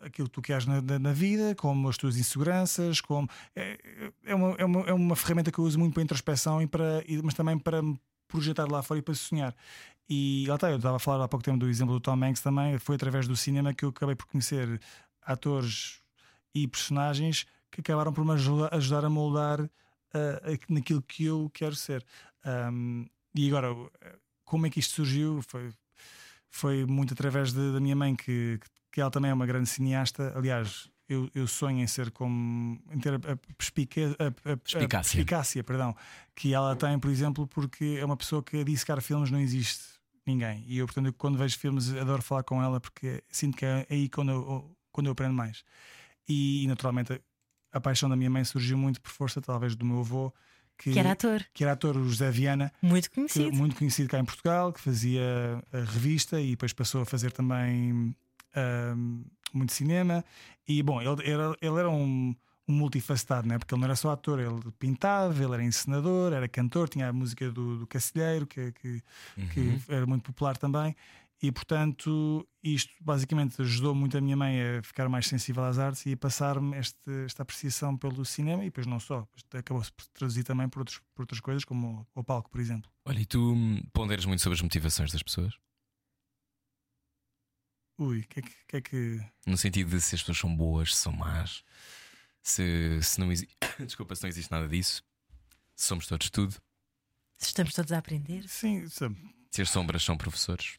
aquilo que tu queres na, na- na vida, como as tuas inseguranças, como é, é, uma, é, uma, é uma ferramenta que eu uso muito para introspeção, e para, mas também para me projetar lá fora e para sonhar. E lá está, eu estava a falar há pouco tempo do exemplo do Tom Hanks também, foi através do cinema que eu acabei por conhecer atores e personagens que acabaram por me ajuda- ajudar a moldar a- naquilo que eu quero ser. Ahm, e agora, como é que isto surgiu? Foi, foi muito através de- da minha mãe, que, que ela também é uma grande cineasta. Aliás, eu, eu sonho em ser como. em ter a, a perspica- a- a- a Perspicácia. perspicácia, perdão, que ela tem, por exemplo, porque é uma pessoa que a dissecar filmes não existe ninguém. E eu, portanto, quando vejo filmes, adoro falar com ela porque sinto que é aí quando eu, quando eu aprendo mais. E, naturalmente, a, a paixão da minha mãe surgiu muito por força, talvez, do meu avô, que, Que era ator, que era ator, o José Viana muito que- conhecido. muito conhecido cá em Portugal, que fazia a revista e depois passou a fazer também ahm, muito cinema. E bom, ele era, ele era um, um multifacetado, né? porque ele não era só ator, ele pintava, ele era encenador, era cantor, tinha a música do, do Cacilheiro, que, que, que era muito popular também. E portanto, isto basicamente ajudou muito a minha mãe a ficar mais sensível às artes e a passar-me esta apreciação pelo cinema. E depois, não só, acabou-se por traduzir também por, outros, por outras coisas, como o, o palco, por exemplo. Olha, e tu hum, ponderas muito sobre as motivações das pessoas? Ui, o que, é que, que é que. No sentido de se as pessoas são boas, se são más, se, se não existe. Desculpa, se não existe nada disso, se somos todos tudo, Estamos todos a aprender. Sim, sabe, se as sombras são professores.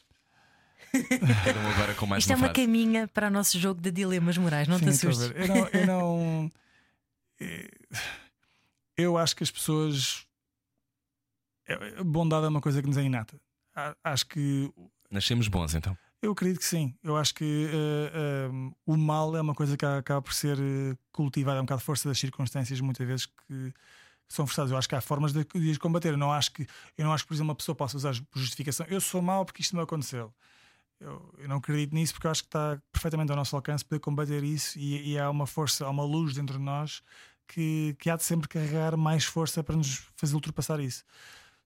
Cada um agora com mais Isto é uma uma frase. caminha para o nosso jogo de dilemas morais, não te sim, estou a assustes. ver. Eu não. Eu, não eh, eu acho que as pessoas. eh, Bondade é uma coisa que nos é inata. A- Acho que Nascemos bons então. Eu acredito que sim. Eu acho que eh, eh, o mal é uma coisa que acaba por ser eh, cultivada, é um bocado força das circunstâncias, muitas vezes que são forçadas. Eu acho que há formas de, de as combater. Eu não acho que, eu não acho que, por exemplo, uma pessoa possa usar justificação. Eu sou mau porque isto me aconteceu. Eu, eu não acredito nisso porque eu acho que está perfeitamente ao nosso alcance poder combater isso e, e há uma força, há uma luz dentro de nós que, que há de sempre carregar mais força para nos fazer ultrapassar isso.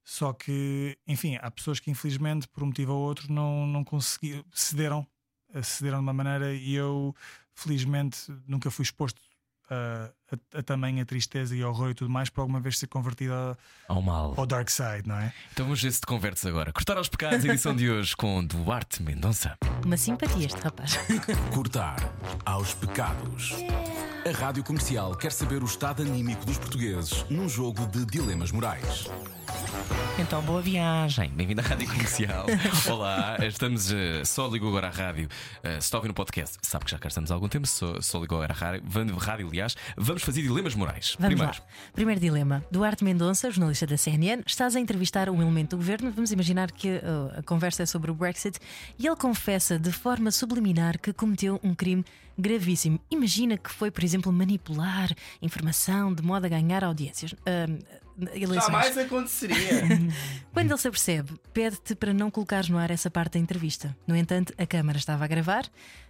Só que, enfim, há pessoas que infelizmente, por um motivo ou outro, não, não conseguiram, cederam, eh, cederam de uma maneira e eu, felizmente, nunca fui exposto a, a, a tamanha tristeza e horror e tudo mais para alguma vez ser convertido a- Ao mal. ao dark side, não é? Então vamos ver se te convertes agora. Cortar aos pecados, edição de hoje com Duarte Mendonça. Uma simpatia este rapaz. Cortar aos pecados. A Rádio Comercial quer saber o estado anímico dos portugueses num jogo de dilemas morais. Então, boa viagem. Bem-vindo à Rádio Comercial. Olá, estamos. eh, só ligou agora à rádio. Eh, se está a ouvir no podcast, sabe que já cá estamos há algum tempo. Só, só ligou agora à rádio, van- rádio, aliás. Vamos fazer dilemas morais. Vamos Primeiro, lá. Primeiro dilema. Duarte Mendonça, jornalista da CNN, estás a entrevistar um elemento do governo. Vamos imaginar que uh, a conversa é sobre o Brexit e ele confessa de forma subliminar que cometeu um crime gravíssimo. Imagina que foi, por exemplo, manipular informação de modo a ganhar audiências. Eleições. aconteceria. Quando ele se apercebe, pede-te para não colocares no ar essa parte da entrevista. No entanto, a câmara estava a gravar.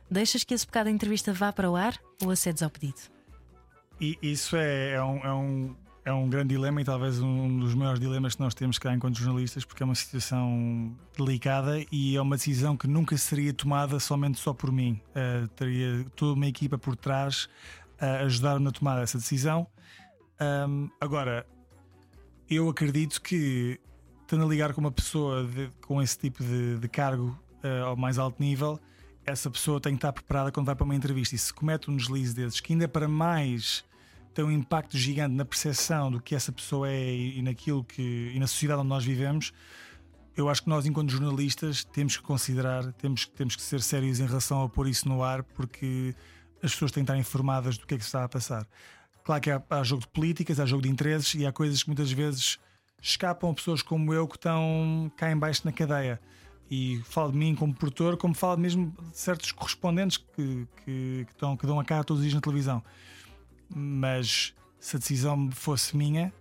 Deixas que esse bocado da entrevista vá para o ar ou acedes ao pedido? E isso é, é um, é um- é um grande dilema e talvez um dos maiores dilemas que nós temos cá enquanto jornalistas, porque é uma situação delicada e é uma decisão que nunca seria tomada somente só por mim. Uh, teria toda uma equipa por trás a ajudar na tomada dessa decisão. Um, agora, eu acredito que, estando a ligar com uma pessoa de, com esse tipo de, de cargo uh, ao mais alto nível, essa pessoa tem que estar preparada quando vai para uma entrevista e se comete um deslize desses, que ainda para mais tem um impacto gigante na percepção do que essa pessoa é e naquilo que e na sociedade onde nós vivemos. Eu acho que nós, enquanto jornalistas, temos que considerar, temos, temos que ser sérios em relação a pôr isso no ar, porque as pessoas têm que estar informadas do que é que se está a passar. Claro que há, há jogo de políticas, há jogo de interesses e há coisas que muitas vezes escapam a pessoas como eu que estão cá embaixo na cadeia. E falo de mim como produtor, como falo mesmo de certos correspondentes que, que, que, estão, que dão a cara todos os dias na televisão mas se a decisão fosse minha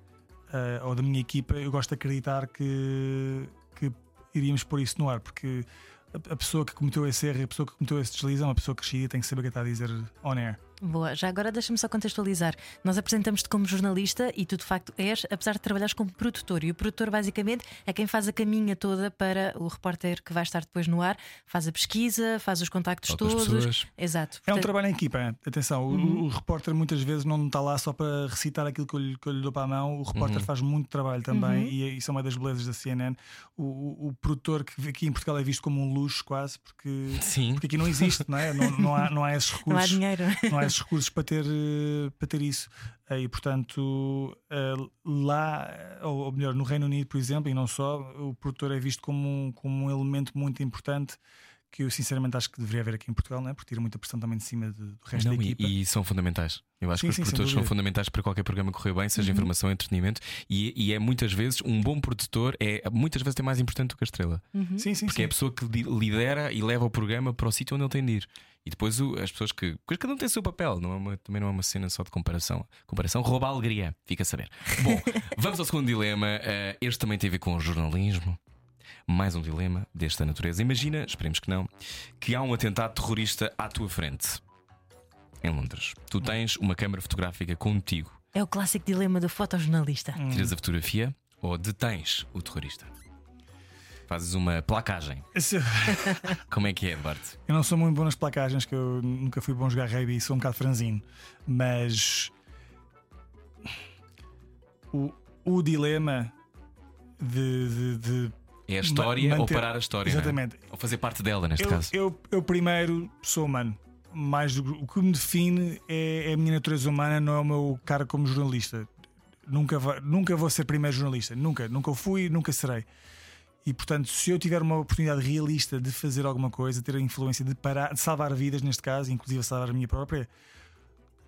uh, ou da minha equipa, eu gosto de acreditar que, que iríamos pôr isso no ar, porque a, a pessoa que cometeu esse erro, a pessoa que cometeu esse deslize é uma pessoa crescida tem que saber o que está a dizer on air. Boa, já agora deixa-me só contextualizar. Nós apresentamos-te como jornalista e tu de facto és, apesar de trabalhares como produtor. E o produtor, basicamente, é quem faz a caminha toda para o repórter que vai estar depois no ar, faz a pesquisa, faz os contactos Fala todos. pessoas. Exato. É um Portanto, trabalho em equipa, atenção. o- Uhum. O, repórter muitas vezes não está lá só para recitar aquilo que eu lhe, que eu lhe dou para a mão. O repórter Uhum. faz muito trabalho também Uhum. e isso é uma das belezas da CNN. O, o- o produtor que aqui em Portugal é visto como um luxo quase, porque, Sim. porque aqui não existe, não é? Não, não há, não há esses recursos. não há dinheiro. não há esses recursos para ter, eh, para ter isso. Eh, E portanto, eh, lá, ou melhor, no Reino Unido, por exemplo, e não só, o produtor é visto como um, como um elemento muito importante que eu sinceramente acho que deveria haver aqui em Portugal, não é? porque tira muita pressão também de cima de- do resto Não, da e, equipa. e são fundamentais. Eu acho Sim, que os sim, produtores são fundamentais para qualquer programa correr bem, seja Uhum. informação ou entretenimento. E, e é muitas vezes um bom produtor é muitas vezes é mais importante do que a estrela. Uhum. Sim, sim, Porque é sim. a pessoa que li- lidera e leva o programa para o sítio onde ele tem de ir. E depois o- as pessoas que. Porque cada um tem o seu papel, não é uma- também não é uma cena só de comparação. Comparação rouba a alegria, fica a saber. Bom, vamos ao segundo dilema. Eh, este também tem a ver com o jornalismo. Mais um dilema desta natureza. Imagina, esperemos que não, que há um atentado terrorista à tua frente. Em Londres. Tu tens uma câmara fotográfica contigo. É o clássico dilema do fotojornalista. Tiras a fotografia ou detens o terrorista? Fazes uma placagem. Como é que é, Eduardo? Eu não sou muito bom nas placagens, que eu nunca fui bom jogar rugby e sou um bocado franzino. Mas o, o dilema de- de- de É a história Ma- ou manter- parar a história? é? Exatamente. Ou fazer parte dela, neste Eu, caso. eu, eu primeiro sou humano. Mais do, o que me define é, é a minha natureza humana, não é o meu cara como jornalista. Nunca, nunca vou ser primeiro jornalista. Nunca. Nunca fui, nunca serei. E portanto, se eu tiver uma oportunidade realista de fazer alguma coisa, ter a influência de parar, de salvar vidas, neste caso, inclusive salvar a minha própria,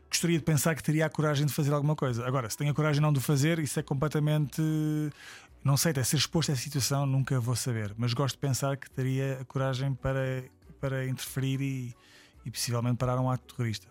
gostaria de pensar que teria a coragem de fazer alguma coisa. Agora, se tenho a coragem não de o fazer, isso é completamente. Não sei, até ser exposto a essa situação, nunca vou saber. Mas gosto de pensar que teria a coragem para, para interferir e, e possivelmente parar um ato terrorista.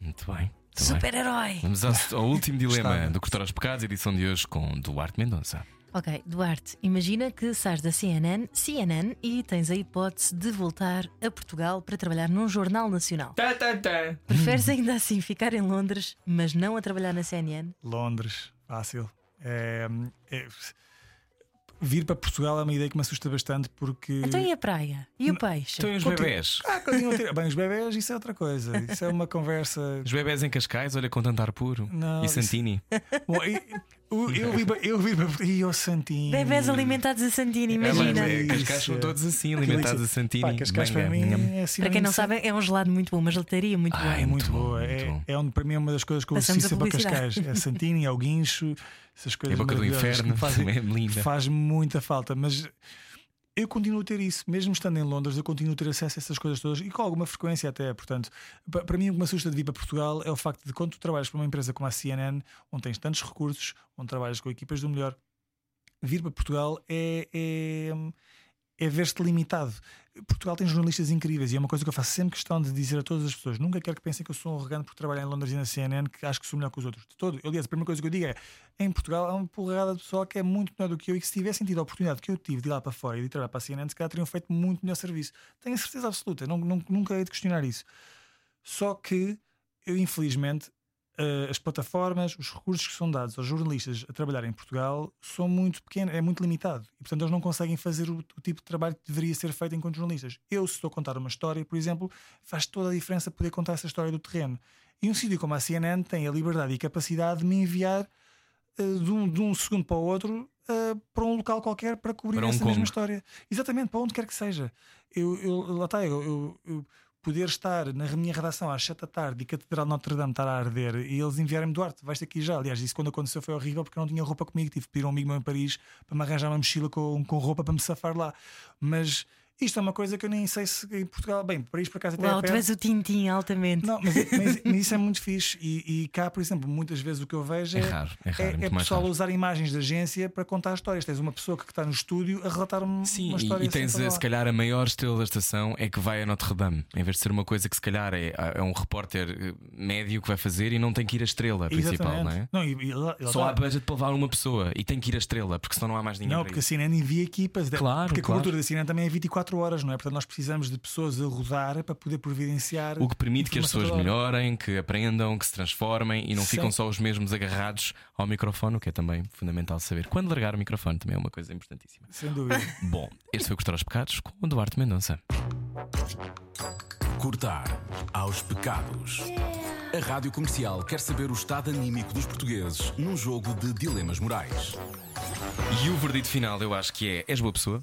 Muito bem. Super-herói! Vamos ao, ao último dilema do Cortar aos Pecados, edição de hoje com Duarte Mendonça. Ok, Duarte, imagina que sais da CNN, CNN e tens a hipótese de voltar a Portugal para trabalhar num jornal nacional. Tá, tá, tá. Preferes ainda assim ficar em Londres, mas não a trabalhar na CNN? Londres, fácil. É, é- vir para Portugal é uma ideia que me assusta bastante porque. Então e a praia? E o peixe? Então e os bebés? Ah, continua a ter- Bem, os bebés, isso é outra coisa. Isso é uma conversa. Os bebés em Cascais, olha, com tanto ar puro. Não, e isso- Santini. Bom, eu, eu, vi eu vi. E o Santinho. Bebés alimentados a Santini, É, imagina. é. Cascais são todos assim, Aquilo alimentados a Santini. Pá, Cascais para mim é assim. Para quem não sabe, é um gelado muito bom, uma gelataria muito Ah, boa. é É muito muito bom, boa. muito É, bom. é onde para mim é uma das coisas que eu Passamos associo a sempre a. Cascais. É Santinho, é o guincho, essas É coisas. a boca do inferno, fazem- é faz muita falta, mas eu continuo a ter isso, mesmo estando em Londres, eu continuo a ter acesso a essas coisas todas e com alguma frequência até. Portanto, pa- para mim, o que me assusta de vir para Portugal é o facto de quando tu trabalhas para uma empresa como a CNN, onde tens tantos recursos, onde trabalhas com equipas do melhor, vir para Portugal é. é é ver-te limitado. Portugal tem jornalistas incríveis e é uma coisa que eu faço sempre questão de dizer a todas as pessoas. Nunca quero que pensem que eu sou um arrogante por trabalhar em Londres e na CNN, que acho que sou melhor que os outros. De todo. Aliás, a primeira coisa que eu digo é: em Portugal há uma porrada de pessoal que é muito melhor do que eu e que se tivessem tido a oportunidade que eu tive de ir lá para fora e de trabalhar para a CNN, se calhar teriam feito muito melhor serviço. Tenho a certeza absoluta, não, não- nunca hei de questionar isso. Só que eu, infelizmente, uh, as plataformas, os recursos que são dados aos jornalistas a trabalhar em Portugal são muito pequenos, é muito limitado. E portanto eles não conseguem fazer o, o, tipo de trabalho que deveria ser feito enquanto jornalistas. Eu, se estou a contar uma história, por exemplo, faz toda a diferença poder contar essa história do terreno. E um sítio como a CNN tem a liberdade e capacidade de me enviar uh, de, um, de, um, segundo para o outro uh, para um local qualquer para cobrir para um essa mesma história. Exatamente, para onde quer que seja. Eu, eu lá está, eu, eu, eu poder estar na minha redação às 7 da tarde e Catedral de Notre Dame estar a arder e eles enviarem-me Duarte, vais aqui já. Aliás, isso quando aconteceu foi horrível porque eu não tinha roupa comigo. Tive que pedir a um amigo meu em Paris para me arranjar uma mochila com, com roupa para me safar lá. Mas isto é uma coisa que eu nem sei se em Portugal. Bem, Paris por acaso até Uau, é tu és o Tintim altamente. Não, mas, mas, mas, isso é muito fixe. E, e, cá, por exemplo, muitas vezes o que eu vejo é, é, raro, é, raro, é, é pessoal a usar imagens de agência para contar histórias. Tens uma pessoa que está no estúdio a relatar uma, Sim, uma história. E, e tens, se calhar, a maior estrela da estação é que vai a Notre Dame, em vez de ser uma coisa que se calhar é, é um repórter eh, médio que vai fazer e não tem que ir a estrela principal, Exatamente. não é? Não, e, e, Só há budget para levar uma pessoa e tem que ir a estrela, porque senão não há mais ninguém. Não, porque a CNN envia equipas. Claro, porque claro. a cobertura da CNN também é 24 horas, não é? Portanto, nós precisamos de pessoas a rodar para poder providenciar. O que permite que as pessoas melhorem, que aprendam, que se transformem e não Sim. ficam só os mesmos agarrados ao microfone, o que é também fundamental saber. Quando largar o microfone também é uma coisa importantíssima. Sem dúvida. Bom, este foi o Cortar aos Pecados com o Duarte Mendonça. Cortar aos pecados. A rádio comercial quer saber o estado anímico dos portugueses num jogo de dilemas morais. E o verdito final eu acho que é: és boa pessoa?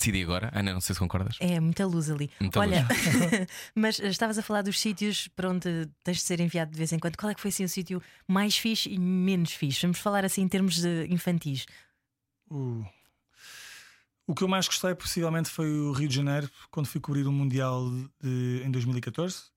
Decidi agora. Ana, não sei se concordas. É muita luz ali. Muita Olha, mas estavas a falar dos sítios para onde tens de ser enviado de vez em quando. Qual é que foi assim o sítio mais fixe e menos fixe? Vamos falar assim em termos de infantis. O, o que eu mais gostei possivelmente foi o Rio de Janeiro, quando fui cobrir o Mundial de, em 2014.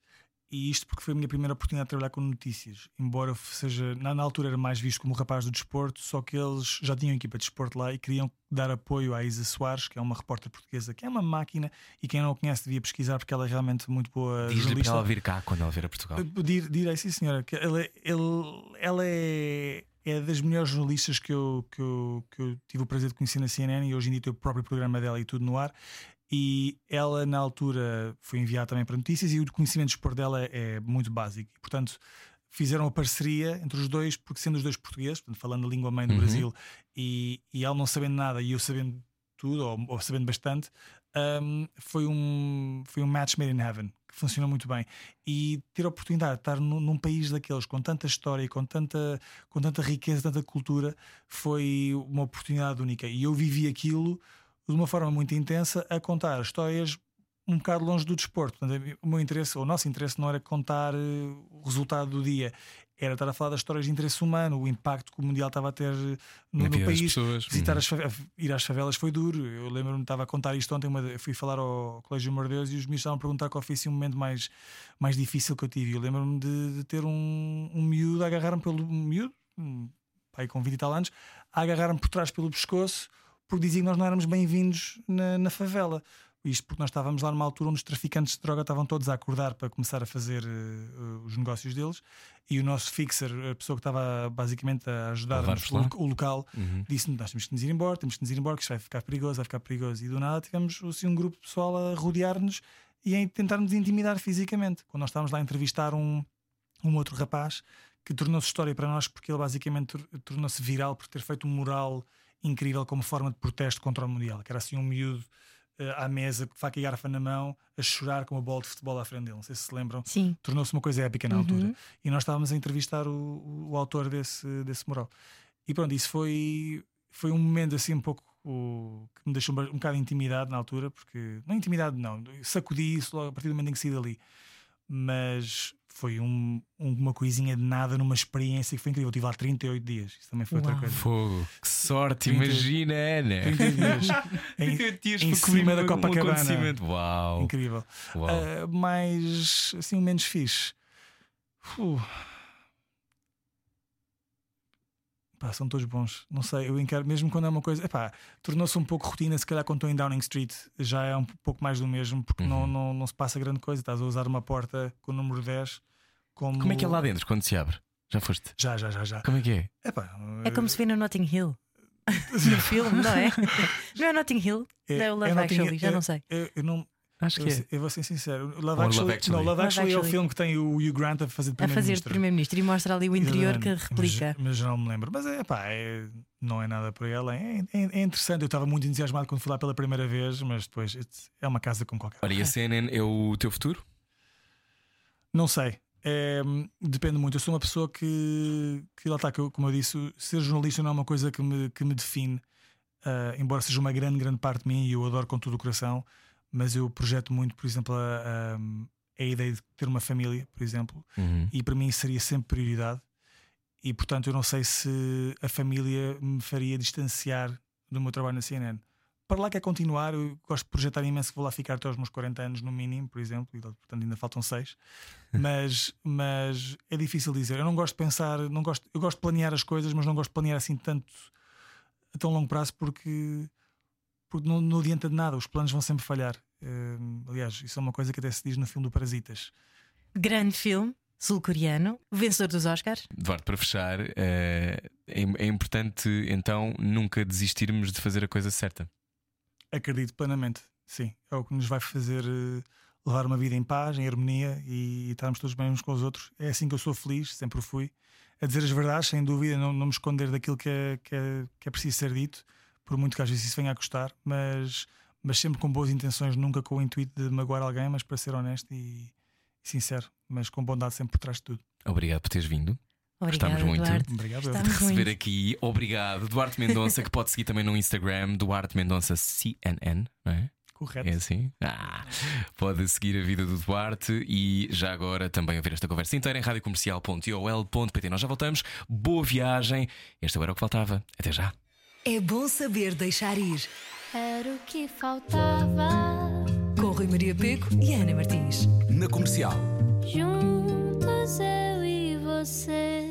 E isto porque foi a minha primeira oportunidade de trabalhar com notícias. Embora seja, na, na altura era mais visto como rapaz do desporto, só que eles já tinham equipa de desporto lá e queriam dar apoio à Isa Soares, que é uma repórter portuguesa, que é uma máquina e quem não a conhece devia pesquisar porque ela é realmente muito boa Diz-lhe para ela vir cá quando ela vir a Portugal. Dir- Direi, sim, senhora. Que ela, ele- ela é, é das melhores jornalistas que eu, que, eu, que eu tive o prazer de conhecer na CNN e hoje em dia tem o próprio programa dela e tudo no ar. E ela, na altura, foi enviada também para notícias e o conhecimento de expor dela é muito básico. E, portanto, fizeram a parceria entre os dois, porque sendo os dois portugueses, portanto, falando a língua mãe do Uhum. Brasil, e, e ela não sabendo nada e eu sabendo tudo, ou, ou sabendo bastante, um, foi, um, foi um match made in heaven que funcionou muito bem. E ter a oportunidade de estar num, num país daqueles com tanta história, com tanta, com tanta riqueza, tanta cultura, foi uma oportunidade única. E eu vivi aquilo de uma forma muito intensa a contar histórias um bocado longe do desporto. Portanto, o meu interesse, ou o nosso interesse, não era contar eh, o resultado do dia, era estar a falar das histórias de interesse humano, o impacto que o Mundial estava a ter eh, no, no país. Visitar Uhum. as fave- ir às favelas foi duro. Eu lembro-me, estava a contar isto ontem. Uma, eu fui falar ao Colégio Mordeus e os meus estavam a perguntar qual foi assim, o momento mais, mais difícil que eu tive. Eu lembro-me de, de ter um, um miúdo a agarrar-me pelo um miúdo, um pai com 20 e tal anos, a agarrar-me por trás pelo pescoço porque dizia que nós não éramos bem-vindos na, na favela. Isto porque nós estávamos lá numa altura onde os traficantes de droga estavam todos a acordar para começar a fazer eh, os negócios deles e o nosso fixer, a pessoa que estava basicamente a ajudar-nos, levar-vos o, o local, Uhum. disse-nos: Nós temos que nos ir embora, temos que nos ir embora, que isto vai ficar perigoso, vai ficar perigoso. E do nada tivemos assim, um grupo de pessoal a rodear-nos e a tentar nos intimidar fisicamente. Quando nós estávamos lá a entrevistar um, um outro rapaz que tornou-se história para nós porque ele basicamente tor- tornou-se viral por ter feito um mural incrível como forma de protesto contra o Mundial, que era assim um miúdo eh, à mesa, com faca e garrafa na mão, a chorar com uma bola de futebol à frente dele. Não sei se se lembram. Sim. Tornou-se uma coisa épica na Uhum. altura. E nós estávamos a entrevistar o, o- o autor desse, desse mural. E pronto, isso foi, foi um momento assim um pouco o- que me deixou um bocado intimidado na altura, porque não intimidado, não, sacudi isso logo a partir do momento em que saí dali. Mas foi um- um- uma coisinha de nada numa experiência que foi incrível. Eu estive lá 38 dias. Isso também foi outra Uau. coisa. Fogo, que sorte, 30 imagina, Ana. 38 dias. em, 38 dias em cima da um- um Copacabana. acontecimento. Uau, incrível. uau. Ah, mais assim, menos fixe. Uh. Pá, são todos bons. Não sei, eu encaro, mesmo quando é uma coisa. Epá, tornou-se um pouco rotina, se calhar quando estou em Downing Street já é um pouco mais do mesmo, porque não, Uhum. não, não se passa grande coisa. Estás a usar uma porta com o número 10. Como, Como é que é lá dentro quando se abre? Já foste? Já, já, já, já. Como é que é? Epá, É como se vê no Notting Hill. no filme, não é? Não é Notting Hill? é- não é o Love não tinha- Actually, já eu- não sei. Eu, eu não, Acho Eu, que vou é. ser- eu vou ser sincero. Love Ou Actually, Love Actually. Não, Love Love Actually é o Actually. filme que tem o Hugh Grant a fazer de primeiro-ministro. primeiro-ministro e mostra ali o interior que replica. Mas, mas não me lembro. Mas é pá, é- não é nada por além. É, é- é interessante. Eu estava muito entusiasmado quando fui lá pela primeira vez, mas depois é uma casa como qualquer. Olha, e a CNN é o teu futuro? Não sei. É, depende muito. Eu sou uma pessoa que, que lá está, que eu- como eu disse, ser jornalista não é uma coisa que me, que me define, Ah, embora seja uma grande, grande parte de mim e eu adoro com todo o coração, mas eu projeto muito, por exemplo, a, a- a ideia de ter uma família, por exemplo, Uhum. e para mim seria sempre prioridade. E portanto, eu não sei se a família me faria distanciar do meu trabalho na CNN. Para lá quer continuar, eu gosto de projetar imenso que vou lá ficar até aos meus 40 anos, no mínimo, por exemplo, e portanto ainda faltam 6. Mas, mas é difícil dizer. Eu não gosto de pensar, não gosto, eu gosto de planear as coisas, mas não gosto de planear assim tanto a tão longo prazo porque, porque não, não adianta de nada, os planos vão sempre falhar. Hum, aliás, isso é uma coisa que até se diz no filme do Parasitas. Grande filme, sul-coreano, vencedor dos Oscars. Eduardo, para fechar, eh, é, é importante então nunca desistirmos de fazer a coisa certa. Acredito plenamente, sim. É o que nos vai fazer eh, levar uma vida em paz, em harmonia e estarmos todos bem uns com os outros. É assim que eu sou feliz, sempre o fui. A dizer as verdades, sem dúvida, não, não me esconder daquilo que é, que, é, que é preciso ser dito, por muito que às vezes isso venha a custar, mas, mas sempre com boas intenções, nunca com o intuito de magoar alguém, mas para ser honesto e, e sincero, mas com bondade sempre por trás de tudo. Obrigado por teres vindo. Obrigada, Gostamos muito. Obrigado. Estamos Receber muito. aqui, obrigado. Duarte Mendonça, que pode seguir também no Instagram, Duarte Mendonça CNN, não é? Correto. É assim? Ah, pode seguir a vida do Duarte e já agora também ouvir esta conversa inteira em radiocomercial.iol.pt. Nós já voltamos. Boa viagem. Este agora é o que faltava. Até já. É bom saber deixar ir. Era o que faltava. Com Rui Maria Peco e Ana Martins. Na comercial. Juntos eu e você.